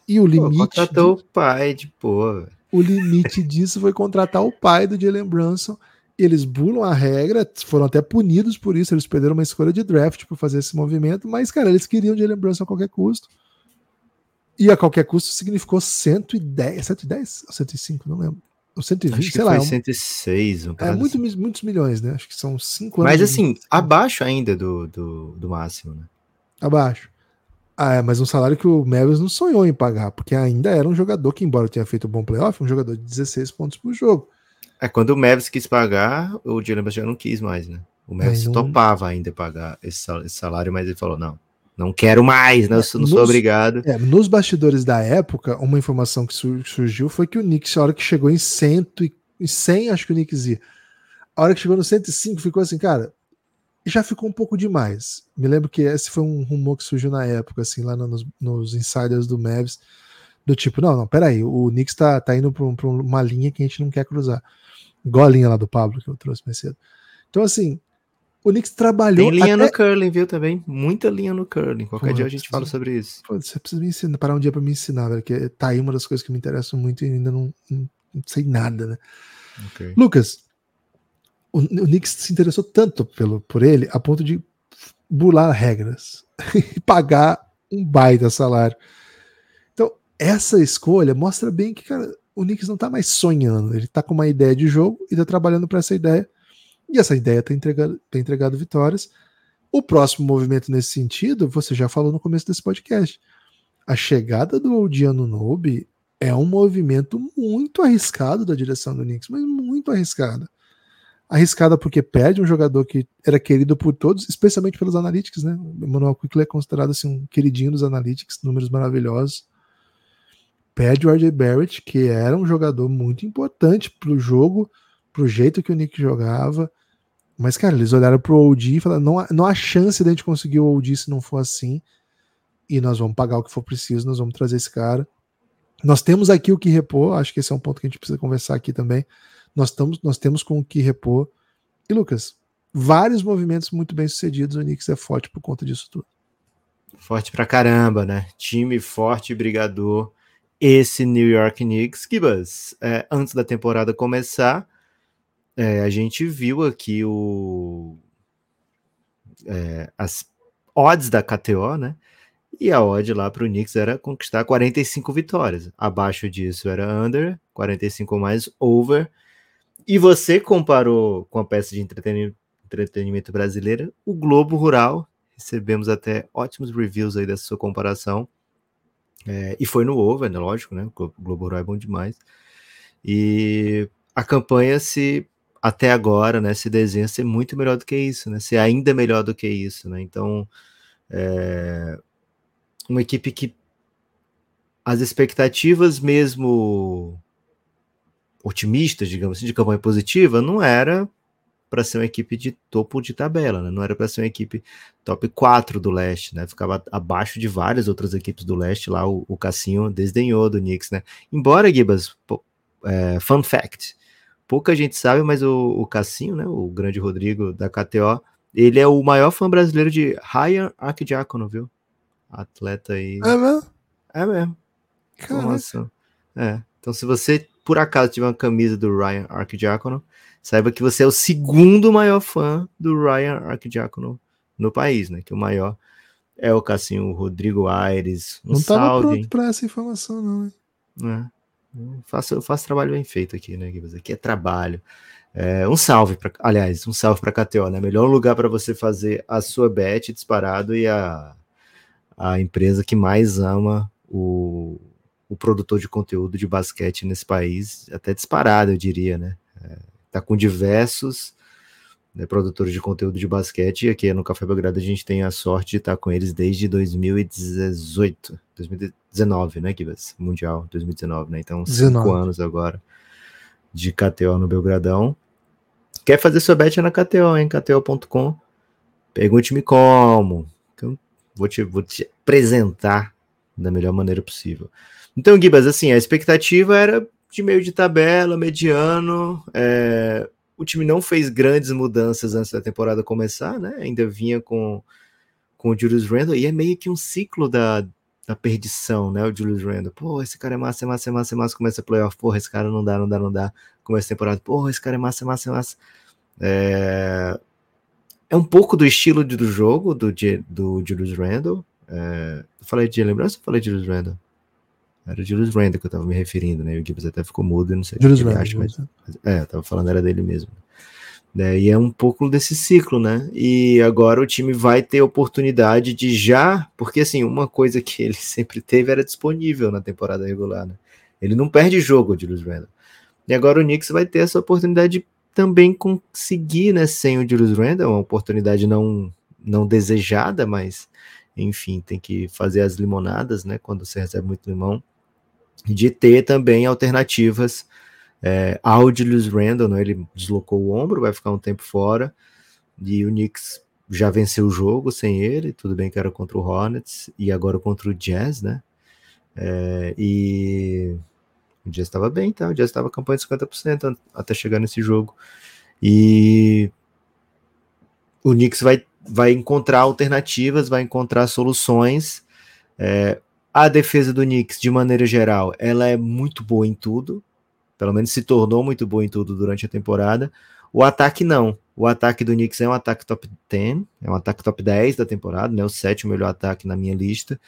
E o Pô, limite contratou o pai de pô, velho. o limite disso foi contratar o pai do Jalen Brunson. Eles bulam a regra, foram até punidos por isso. Eles perderam uma escolha de draft por fazer esse movimento, mas, cara, eles queriam o Jalen Brunson a qualquer custo. E a qualquer custo significou 110, 110 ou 105, não lembro. Ou 120, Acho sei foi lá. é um- 106, um é muito, assim. muitos milhões, né? Acho que são 5 anos. Mas de- assim, abaixo ainda do, do, do máximo, né? Abaixo. Ah, é, mas um salário que o Mavericks não sonhou em pagar, porque ainda era um jogador que, embora tenha feito um bom playoff, um jogador de 16 pontos por jogo. É quando o Mavis quis pagar, o Brunson já não quis mais, né? O Mavis Aí não- topava ainda pagar esse salário, mas ele falou, não, não quero mais, não, sou- não sou Nos- obrigado. É, nos bastidores da época, uma informação que sur- surgiu foi que o Knicks, a hora que chegou em 100, e- em 100 acho que o Knicks ia. A hora que chegou no 105, ficou assim, cara, já ficou um pouco demais. Me lembro que esse foi um rumor que surgiu na época, assim, lá nos, nos insiders do Mavs, do tipo, não, não, peraí, o Knicks tá, tá indo pra, pra uma linha que a gente não quer cruzar. Igual a linha lá do Pablo que eu trouxe mais cedo. Então, assim, o Knicks trabalhou. Tem linha até- no curling, viu, também? Muita linha no curling. Qualquer Pô, dia a gente preciso- fala sobre isso. Pô, você precisa me ensinar, parar um dia pra me ensinar, velho, que tá aí uma das coisas que me interessam muito e ainda não, não- não sei nada, né? Ok. Lucas, o, o Knicks se interessou tanto pelo, por ele a ponto de burlar regras e pagar um baita salário. Então, essa escolha mostra bem que, cara, o Knicks não tá mais sonhando, ele tá com uma ideia de jogo e tá trabalhando para essa ideia. E essa ideia tá entregado, tá entregado vitórias. O próximo movimento nesse sentido, você já falou no começo desse podcast. A chegada do Odiano Nobe é um movimento muito arriscado da direção do Knicks, mas muito arriscado. Arriscada porque perde um jogador que era querido por todos, especialmente pelos analytics, né? O Emmanuel é considerado assim, um queridinho dos analytics, números maravilhosos. Perde o RJ Barrett, que era um jogador muito importante pro jogo, pro jeito que o Knicks jogava. Mas, cara, eles olharam pro OG e falaram: não há, não há chance de a gente conseguir o OG se não for assim. E nós vamos pagar o que for preciso, nós vamos trazer esse cara. Nós temos aqui o que repor, acho que esse é um ponto que a gente precisa conversar aqui também. Nós, estamos, nós temos com o que repor. E, Lucas, vários movimentos muito bem sucedidos, o Knicks é forte por conta disso tudo. Forte pra caramba, né? Time forte, brigador. Esse New York Knicks. Gibas, é, antes da temporada começar, é, a gente viu aqui o é, as odds da KTO, né? E a odd lá para o Knicks era conquistar 45 vitórias. Abaixo disso era under, 45 mais over. E você comparou com a peça de entretenimento, brasileira, o Globo Rural. Recebemos até ótimos reviews aí dessa sua comparação. É, e foi no over, né? Lógico, né? O Globo Rural é bom demais. E a campanha se até agora, né, se desenha ser muito melhor do que isso, né? Ser ainda melhor do que isso, né? Então, é, uma equipe que as expectativas mesmo otimistas, digamos assim, de campanha positiva, não era para ser uma equipe de topo de tabela, né? não era para ser uma equipe top 4 do leste, né? Ficava abaixo de várias outras equipes do leste, lá o, o Cassinho desdenhou do Knicks, né? Embora, Gibas, é, fun fact, pouca gente sabe, mas o, o Cassinho, né, o grande Rodrigo da KTO, ele é o maior fã brasileiro de Ryan Arquidiácono, viu? Atleta aí. É mesmo? É mesmo. Informação. É. Então, se você por acaso tiver uma camisa do Ryan Arquidiácono, saiba que você é o segundo maior fã do Ryan Arquidiácono no país, né? Que o maior é o Cassinho Rodrigo Aires. Um não estava salve. pronto para essa informação, não. Hein? É. Eu faço, eu faço trabalho bem feito aqui, né, Gibbs? Aqui é trabalho. É, um salve, pra, aliás, um salve para KTO, né? Melhor lugar para você fazer a sua bet disparado e a, a empresa que mais ama o, o produtor de conteúdo de basquete nesse país, até disparado, eu diria, né? É, tá com diversos né, produtores de conteúdo de basquete, e aqui no Café Belgrado a gente tem a sorte de estar com eles desde 2018, 2019, né, Kivas? Mundial 2019, né? Então, 19. cinco anos agora de KTO no Belgradão. Quer fazer sua bet na KTO, hein? KTO.com. Pergunte-me como. Então, vou te, vou te apresentar da melhor maneira possível. Então, Gibas, assim, a expectativa era de meio de tabela, mediano. É, o time não fez grandes mudanças antes da temporada começar, né? Ainda vinha com, com o Julius Randle, e é meio que um ciclo da, da perdição, né? O Julius Randle. Pô, esse cara é massa, é massa, é massa, é massa. Começa a playoff, porra, esse cara não dá, não dá, não dá. Começa a temporada, porra, esse cara é massa, é massa, é massa. É, é um pouco do estilo do jogo do, do Julius Randle. É, falei de lembrança ou falei de Julius Randle? Era o Julius Randle que eu tava me referindo, né? O Gibbs até ficou mudo, não sei Julius Randle, acha, mas, é, eu tava falando era dele mesmo. É, e é um pouco desse ciclo, né? E agora o time vai ter oportunidade de já, porque assim, uma coisa que ele sempre teve era disponível na temporada regular, né? Ele não perde jogo, o Julius Randle. E agora o Knicks vai ter essa oportunidade de também conseguir, né, sem o Julius Randle, uma oportunidade não não desejada, mas enfim, tem que fazer as limonadas, né, quando você recebe muito limão de ter também alternativas é, ao Julius Randle, né? ele deslocou o ombro, vai ficar um tempo fora, e o Knicks já venceu o jogo sem ele, tudo bem que era contra o Hornets, e agora contra o Jazz, né? É, e o Jazz estava bem, tá? O Jazz estava campanha de 50% até chegar nesse jogo. E o Knicks vai, vai encontrar alternativas, vai encontrar soluções. É, a defesa do Knicks, de maneira geral, ela é muito boa em tudo. Pelo menos se tornou muito boa em tudo durante a temporada. O ataque não. O ataque do Knicks é um ataque top 10, é um ataque top 10 da temporada, né? O sétimo melhor ataque na minha lista.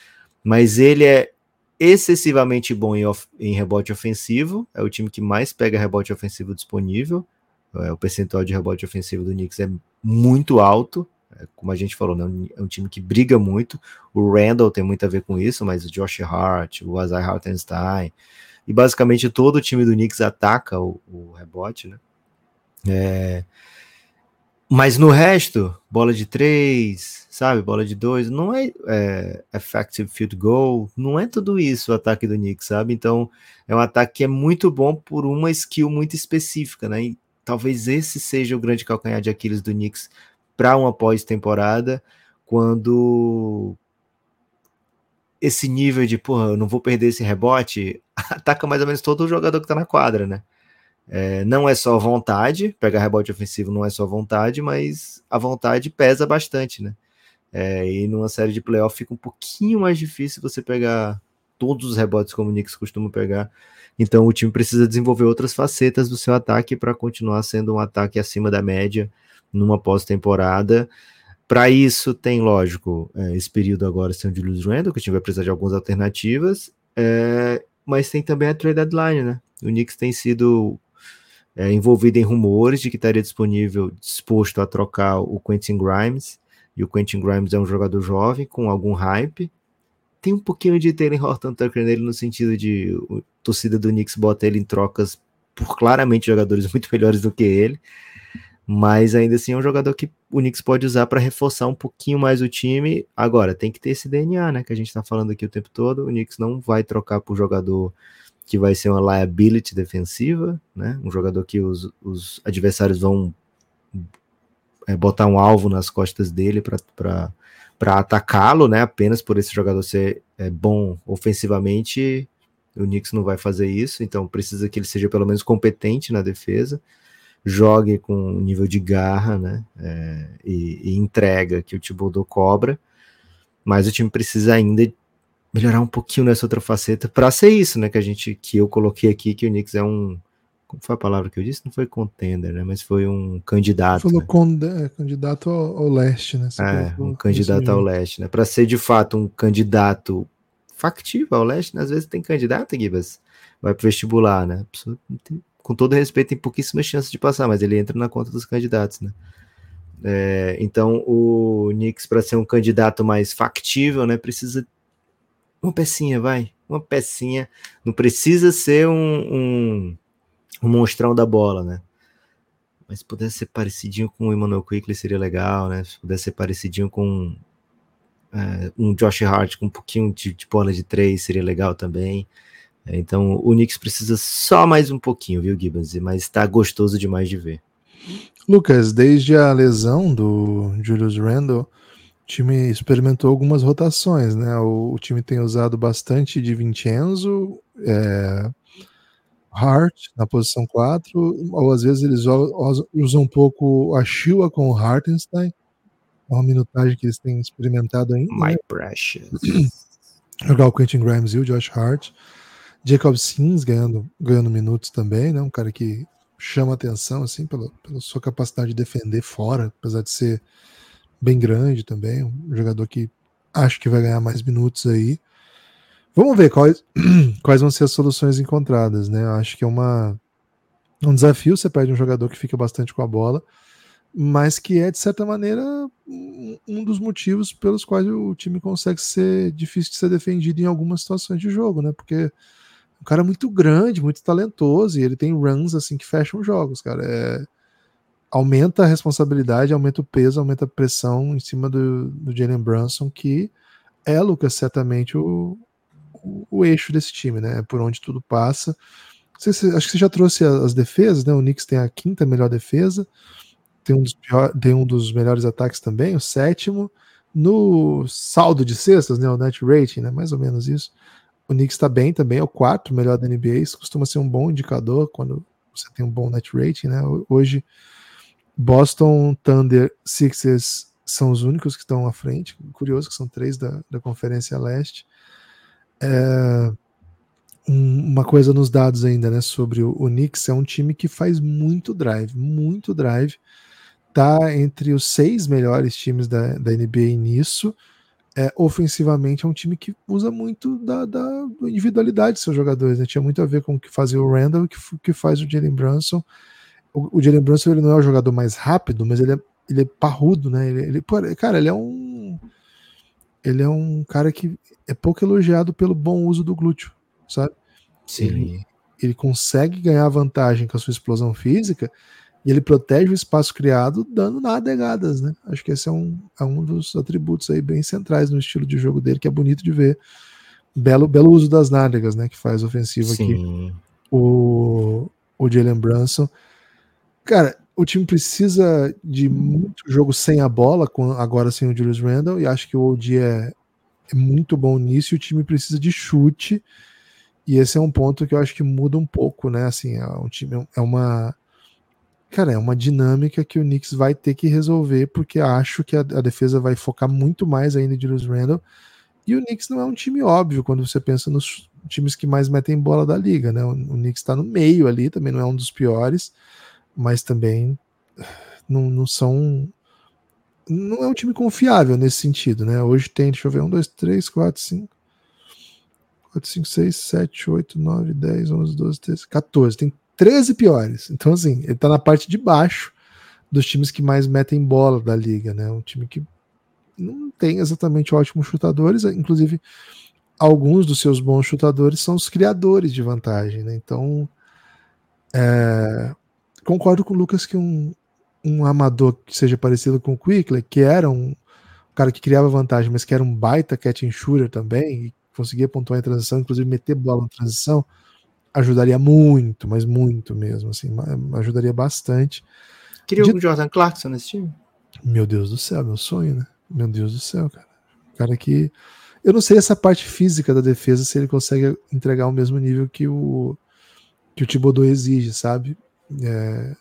Mas ele é excessivamente bom em, em, rebote ofensivo. É o time que mais pega rebote ofensivo disponível. É, o percentual de rebote ofensivo do Knicks é muito alto. É, como a gente falou, né, é um time que briga muito. O Randall tem muito a ver com isso, mas o Josh Hart, o Azai Hartenstein, e basicamente todo o time do Knicks ataca o, o rebote, né? É, mas no resto, bola de três, sabe, bola de dois, não é, é, effective field goal, não é tudo isso o ataque do Knicks, sabe? Então é um ataque que é muito bom por uma skill muito específica, né? E talvez esse seja o grande calcanhar de Aquiles do Knicks para uma pós-temporada, quando esse nível de, porra, eu não vou perder esse rebote, ataca mais ou menos todo o jogador que está na quadra, né? É, não é só vontade, pegar rebote ofensivo não é só vontade, mas a vontade pesa bastante, né? É, e numa série de playoff fica um pouquinho mais difícil você pegar todos os rebotes como o Knicks costuma pegar. Então o time precisa desenvolver outras facetas do seu ataque para continuar sendo um ataque acima da média numa pós-temporada. Para isso, tem, lógico, é, esse período agora sem o Julius Randle, que a gente vai precisar de algumas alternativas, é, mas tem também a trade deadline, né? O Knicks tem sido é, envolvido em rumores de que estaria disponível, disposto a trocar o Quentin Grimes, e o Quentin Grimes é um jogador jovem, com algum hype. Tem um pouquinho de Taylor Horton Tucker nele, no sentido de torcida do Knicks bota ele em trocas por claramente jogadores muito melhores do que ele mas ainda assim é um jogador que o Knicks pode usar para reforçar um pouquinho mais o time. Agora, tem que ter esse DNA, né, que a gente está falando aqui o tempo todo. O Knicks não vai trocar por jogador que vai ser uma liability defensiva, né, um jogador que os, os adversários vão é, botar um alvo nas costas dele para atacá-lo, né, apenas por esse jogador ser é, bom ofensivamente. O Knicks não vai fazer isso, então precisa que ele seja pelo menos competente na defesa jogue com um nível de garra, né? É, e, e, entrega que o Thibodeau cobra, mas o time precisa ainda melhorar um pouquinho nessa outra faceta para ser isso, né? Que a gente, que eu coloquei aqui, que o Knicks é um, como foi a palavra que eu disse? Não foi contender, né? Mas foi um candidato. Falou né? Conde, é, candidato ao, ao, leste, né? Você é, um candidato ao leste, né? Para ser de fato um candidato factível ao leste, né? às vezes tem candidato, Gibas, vai para vestibular, né? A pessoa tem com todo respeito, tem pouquíssimas chances de passar, mas ele entra na conta dos candidatos, né? É, então, o Knicks, para ser um candidato mais factível, né, precisa uma pecinha, vai, uma pecinha. Não precisa ser um, um, um monstrão da bola, né? mas se pudesse ser parecidinho com o Emmanuel Quickly seria legal, né? Se pudesse ser parecidinho com é, um Josh Hart com um pouquinho de, de bola de três seria legal também. Então o Knicks precisa só mais um pouquinho, viu, Gibbons? Mas está gostoso demais de ver. Lucas, desde a lesão do Julius Randle, o time experimentou algumas rotações, né? O, o time tem usado bastante de Vincenzo, é, Hart na posição 4, ou às vezes eles usam um pouco a Shua com o Hartenstein, é uma minutagem que eles têm experimentado ainda. My né? precious. Jogar o Quentin Grimes e o Josh Hart. Jacob Sims ganhando, ganhando minutos também, né? Um cara que chama atenção, assim, pela, pela sua capacidade de defender fora, apesar de ser bem grande também. Um jogador que acho que vai ganhar mais minutos aí. Vamos ver quais, quais vão ser as soluções encontradas, né? Acho que é uma, um desafio. Você perde um jogador que fica bastante com a bola, mas que é, de certa maneira, um dos motivos pelos quais o time consegue ser difícil de ser defendido em algumas situações de jogo, né? Porque um cara muito grande, muito talentoso, e ele tem runs assim que fecham jogos, cara. É, aumenta a responsabilidade, aumenta o peso, aumenta a pressão em cima do, do Jalen Brunson, que é, Lucas, certamente o, o, o, eixo desse time, né? Por onde tudo passa. Você, acho que você já trouxe as defesas, né? O Knicks tem a quinta melhor defesa, tem um dos, pior, tem um dos melhores ataques também, o sétimo. No saldo de cestas, né? O net rating, né? Mais ou menos isso. O Knicks está bem também, é o quarto melhor da NBA. Isso costuma ser um bom indicador quando você tem um bom net rating, né? Hoje, Boston, Thunder, Sixers são os únicos que estão à frente. Curioso que são três da, da Conferência Leste. É, uma coisa nos dados ainda, né, sobre o, o Knicks, é um time que faz muito drive, muito drive, tá entre os seis melhores times da, da NBA nisso, é, ofensivamente é um time que usa muito da, da individualidade de seus jogadores, né? tinha muito a ver com o que fazia o Randall e o que, que faz o Jalen Brunson, o, o Jalen Brunson ele não é o jogador mais rápido, mas ele é, ele é parrudo, né, ele, ele, cara, ele é um ele é um cara que é pouco elogiado pelo bom uso do glúteo, sabe? Sim. Ele, ele consegue ganhar vantagem com a sua explosão física e ele protege o espaço criado dando nadegadas, né? Acho que esse é um, é um dos atributos aí bem centrais no estilo de jogo dele, que é bonito de ver. Belo, belo uso das nádegas, né? Que faz ofensiva Sim. aqui. O, o Jalen Brunson. Cara, o time precisa de muito jogo sem a bola, com, agora sem o Julius Randle, e acho que o OG é, é muito bom nisso, e o time precisa de chute, e esse é um ponto que eu acho que muda um pouco, né? Assim, é um time, é uma. Cara, é uma dinâmica que o Knicks vai ter que resolver, porque acho que a, a defesa vai focar muito mais ainda em Julius Randle. E o Knicks não é um time óbvio quando você pensa nos times que mais metem bola da liga, né? O, o Knicks está no meio ali, também não é um dos piores, mas também não, não são. Não é um time confiável nesse sentido, né? Hoje tem, deixa eu ver, um, dois, três, quatro, cinco. 4, 5, 6, 7, 8, 9, 10, 11, 12, 13, 14. Tem 13 piores. Então, assim, ele tá na parte de baixo dos times que mais metem bola da liga, né? Um time que não tem exatamente ótimos chutadores, inclusive alguns dos seus bons chutadores são os criadores de vantagem, né? Então, é, concordo com o Lucas que um, um amador que seja parecido com o Quickler, que era um cara que criava vantagem, mas que era um baita catch and shooter também, conseguia pontuar em transição, inclusive meter bola na transição, ajudaria muito, mas muito mesmo, assim, ajudaria bastante. Queria De... um Jordan Clarkson nesse time? Meu Deus do céu, meu sonho, né? Meu Deus do céu, cara. Cara que. Eu não sei essa parte física da defesa se ele consegue entregar o mesmo nível que o que o Thibodeau exige, sabe? É...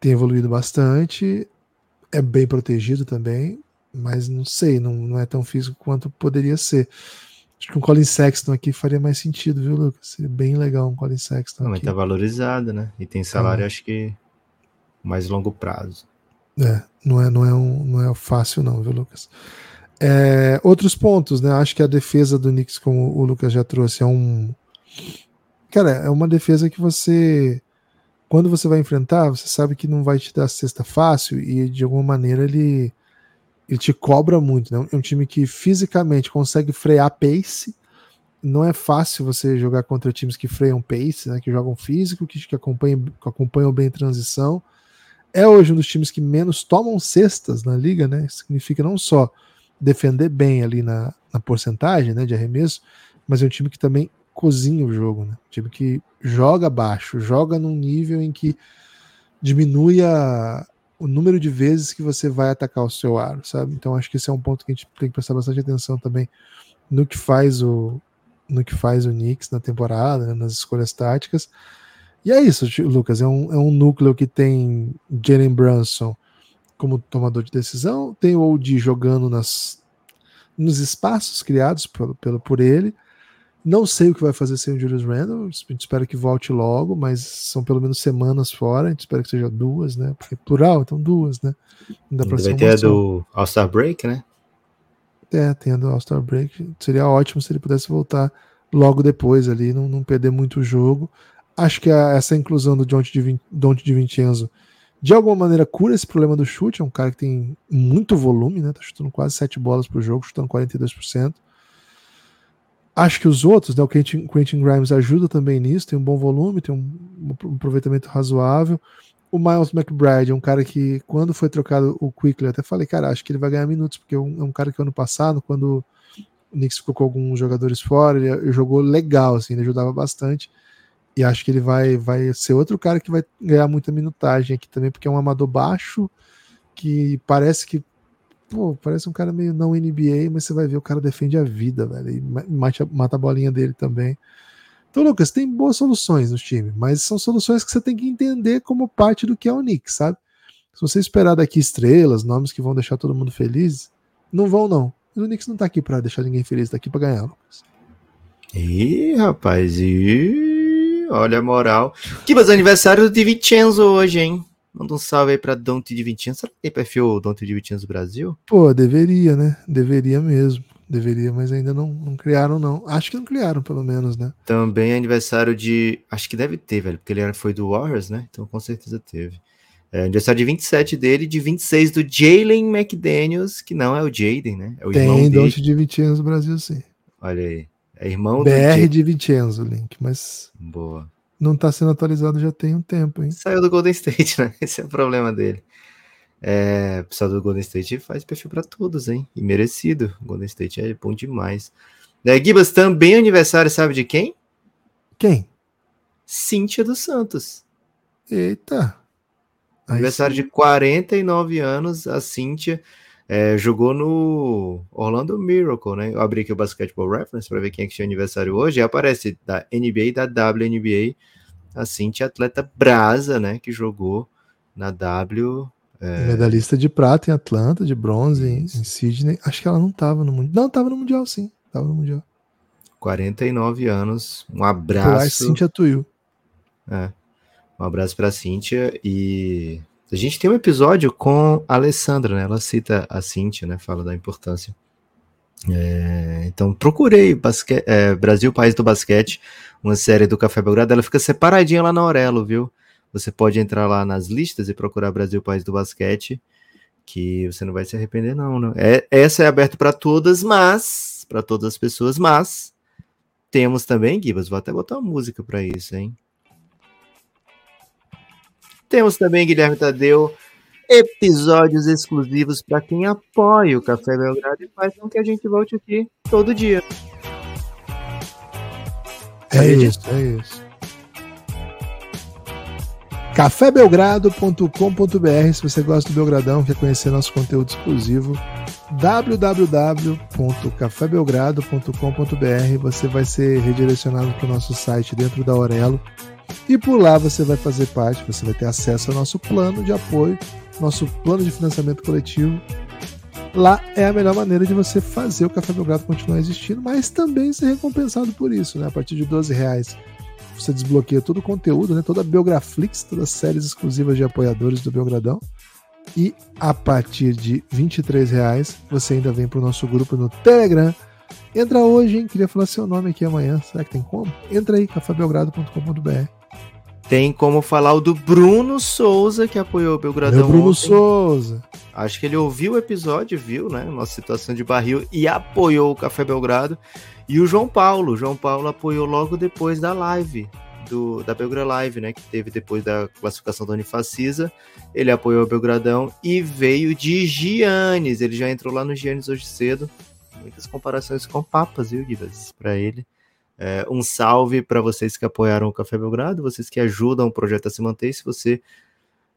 Tem evoluído bastante, é bem protegido também, mas não sei, não, não é tão físico quanto poderia ser. Acho que um Colin Sexton aqui faria mais sentido, viu, Lucas? Seria bem legal um Colin Sexton. Não, mas tá valorizado, né? E tem salário, é. acho que mais longo prazo. É, não é, não é, um, não é fácil, não, viu, Lucas? É, outros pontos, né? Acho que a defesa do Knicks, como o Lucas já trouxe, é um. Cara, é uma defesa que você. Quando você vai enfrentar, você sabe que não vai te dar cesta fácil e de alguma maneira ele ele te cobra muito, né? É um time que fisicamente consegue frear pace. Não é fácil você jogar contra times que freiam pace, né? Que jogam físico, que, que, acompanham, que acompanham bem transição. é hoje um dos times que menos tomam cestas na liga, né? Significa não só defender bem ali na, na porcentagem né, de arremesso, mas é um time que também cozinha o jogo, né? Um time que joga baixo, joga num nível em que diminui a, o número de vezes que você vai atacar o seu aro, sabe? Então acho que esse é um ponto que a gente tem que prestar bastante atenção também no que faz o no que faz o Knicks na temporada, né, nas escolhas táticas. E é isso, Lucas. É um, é um núcleo que tem Jalen Brunson como tomador de decisão, tem o OD jogando nas, nos espaços criados pelo, pelo, por ele. Não sei o que vai fazer sem o Julius Randle. A gente espera que volte logo, mas são pelo menos semanas fora. A gente espera que seja duas, né? Porque é plural, então duas, né? Ainda vai ter a do All-Star Break, né? É, tem a do All-Star Break. Seria ótimo se ele pudesse voltar logo depois ali, não, não perder muito o jogo. Acho que a, essa inclusão do Dante de, Dante de Vincenzo de alguma maneira cura esse problema do chute. É um cara que tem muito volume, né? Tá chutando quase 7 bolas por jogo, chutando 42%. Acho que os outros, né? O Quentin, Quentin Grimes ajuda também nisso, tem um bom volume, tem um, um aproveitamento razoável. O Miles McBride é um cara que, quando foi trocado o Quickly, até falei, cara, acho que ele vai ganhar minutos, porque é um, é um cara que ano passado, quando o Knicks ficou com alguns jogadores fora, ele, ele jogou legal, assim, ele ajudava bastante. E acho que ele vai, vai ser outro cara que vai ganhar muita minutagem aqui também, porque é um amador baixo, que parece que. Pô, parece um cara meio não NBA, mas você vai ver o cara defende a vida, velho. E mata, mata a bolinha dele também. Então, Lucas, tem boas soluções no time, mas são soluções que você tem que entender como parte do que é o Knicks, sabe? Se você esperar daqui estrelas, nomes que vão deixar todo mundo feliz, não vão, não. O Knicks não tá aqui para deixar ninguém feliz, tá aqui para ganhar, Lucas. Ih, rapaz, e olha a moral. Kibas, aniversário do Vincenzo hoje, hein? Manda um salve aí pra Dante de Vincenzo. Será que tem perfil Dante de Vincenzo Brasil? Pô, deveria, né? Deveria mesmo. Deveria, mas ainda não, não criaram, não. Acho que não criaram, pelo menos, né? Também é aniversário de. Acho que deve ter, velho, porque ele foi do Warriors, né? Então com certeza teve. É aniversário de 27 dele, de 26 do Jalen McDaniels, que não é o Jaden, né? É o Tem Dante de Vincenzo Brasil, sim. Olha aí. É irmão BR do de Vincenzo, Link, mas. Boa. Não tá sendo atualizado já tem um tempo, hein? Saiu do Golden State, né? Esse é o problema dele. É, o pessoal do Golden State faz perfil para todos, hein? E merecido. O Golden State é bom demais. É, Gibas, também aniversário, sabe de quem? Quem? Cíntia dos Santos. Eita. Aniversário de 49 anos, a Cíntia. É, jogou no Orlando Miracle, né? Eu abri aqui o Basketball Reference para ver quem é que tinha aniversário hoje. E aparece da NBA e da WNBA a Cintia atleta brasa, né? Que jogou na W. É... Medalhista de prata em Atlanta, de bronze em, em, Sydney. Acho que ela não estava no Mundial. Não, estava no Mundial, sim. Estava no Mundial. 49 anos. Um abraço. Cintia Tuiu. É. Um abraço para Cintia e a gente tem um episódio com a Alessandra, né? Ela cita a Cintia, né? Fala da importância. É, então procurei basque, é, Brasil País do Basquete, uma série do Café Belgrado. Ela fica separadinha lá na Aurelo, viu? Você pode entrar lá nas listas e procurar Brasil País do Basquete, que você não vai se arrepender, não. não. É, essa é aberta para todas, mas para todas as pessoas, mas temos também, Gibas, vou até botar uma música para isso, hein? Temos também, Guilherme Tadeu, episódios exclusivos para quem apoia o Café Belgrado e faz com que a gente volte aqui todo dia. É isso, é isso. cafébelgrado.com.br se você gosta do Belgradão, quer conhecer nosso conteúdo exclusivo www.cafébelgrado.com.br você vai ser redirecionado para o nosso site dentro da Aurelo e por lá você vai fazer parte, você vai ter acesso ao nosso plano de apoio, nosso plano de financiamento coletivo. Lá é a melhor maneira de você fazer o Café Belgrado continuar existindo, mas também ser recompensado por isso, né? A partir de 12 reais você desbloqueia todo o conteúdo, né? Toda a Belgraflix, todas as séries exclusivas de apoiadores do Belgradão. E a partir de 23 reais você ainda vem para o nosso grupo no Telegram, Entra hoje, hein? Queria falar seu nome aqui amanhã. Será que tem como? Entra aí, cafébelgrado.com.br. Tem como falar o do Bruno Souza, que apoiou o Belgradão. Meu Bruno ontem. Souza. Acho que ele ouviu o episódio, viu, né? Nossa situação de barril e apoiou o Café Belgrado. E o João Paulo. O João Paulo apoiou logo depois da live do, da Belgra Live, né? Que teve depois da classificação da Unifacisa. Ele apoiou o Belgradão e veio de Giannis. Ele já entrou lá no Giannis hoje cedo. Muitas comparações com papas, viu, Gibas? Para ele. É, um salve para vocês que apoiaram o Café Belgrado, vocês que ajudam o projeto a se manter. Se você,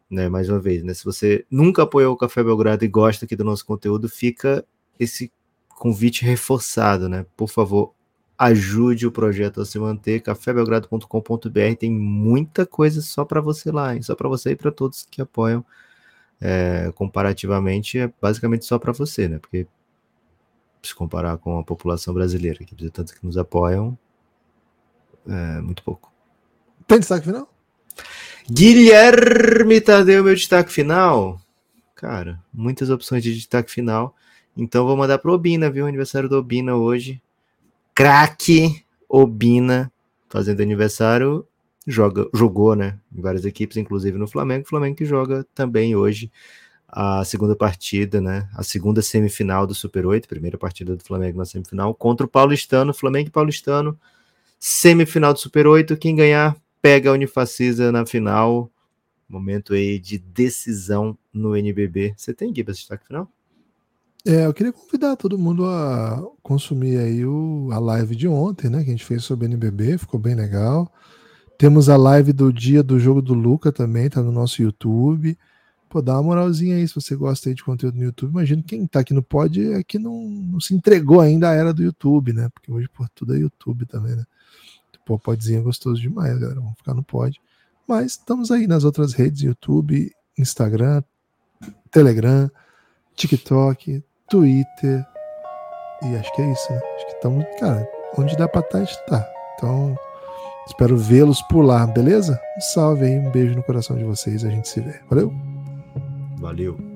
né, mais uma vez, né, se você nunca apoiou o Café Belgrado e gosta aqui do nosso conteúdo, fica esse convite reforçado, né? Por favor, ajude o projeto a se manter. cafébelgrado.com.br tem muita coisa só para você lá, hein? só para você e para todos que apoiam. É, comparativamente, é basicamente só para você, né? Porque se comparar com a população brasileira, que tanto que nos apoiam, é muito pouco. Tem destaque final? Guilherme Tadeu, meu destaque final. Cara, muitas opções de destaque final. Então vou mandar pro Obina, viu? Aniversário do Obina hoje. Craque Obina, fazendo aniversário. Joga, jogou, né? Em várias equipes, inclusive no Flamengo. Flamengo que joga também hoje a segunda partida, né? A segunda semifinal do Super 8, primeira partida do Flamengo na semifinal, contra o Paulistano, Flamengo e Paulistano, semifinal do Super 8. Quem ganhar, pega a Unifacisa na final. Momento aí de decisão no NBB. Você tem, Gui, para destaque final? É, eu queria convidar todo mundo a consumir aí o, a live de ontem, né? Que a gente fez sobre NBB, ficou bem legal. Temos a live do dia do jogo do Luca também, tá no nosso YouTube. Pô, dá uma moralzinha aí se você gosta aí de conteúdo no YouTube. Imagino quem tá aqui no pod é que não, não se entregou ainda à era do YouTube, né? Porque hoje, pô, tudo é YouTube também, né? Pô, podzinho é gostoso demais, galera. Vamos ficar no pod. Mas estamos aí nas outras redes, YouTube, Instagram, Telegram, TikTok, Twitter. E acho que é isso, né? Acho que estamos, cara, onde dá pra estar, a gente tá. Então, espero vê-los por lá, beleza? Um salve aí, um beijo no coração de vocês, a gente se vê. Valeu! Valeu!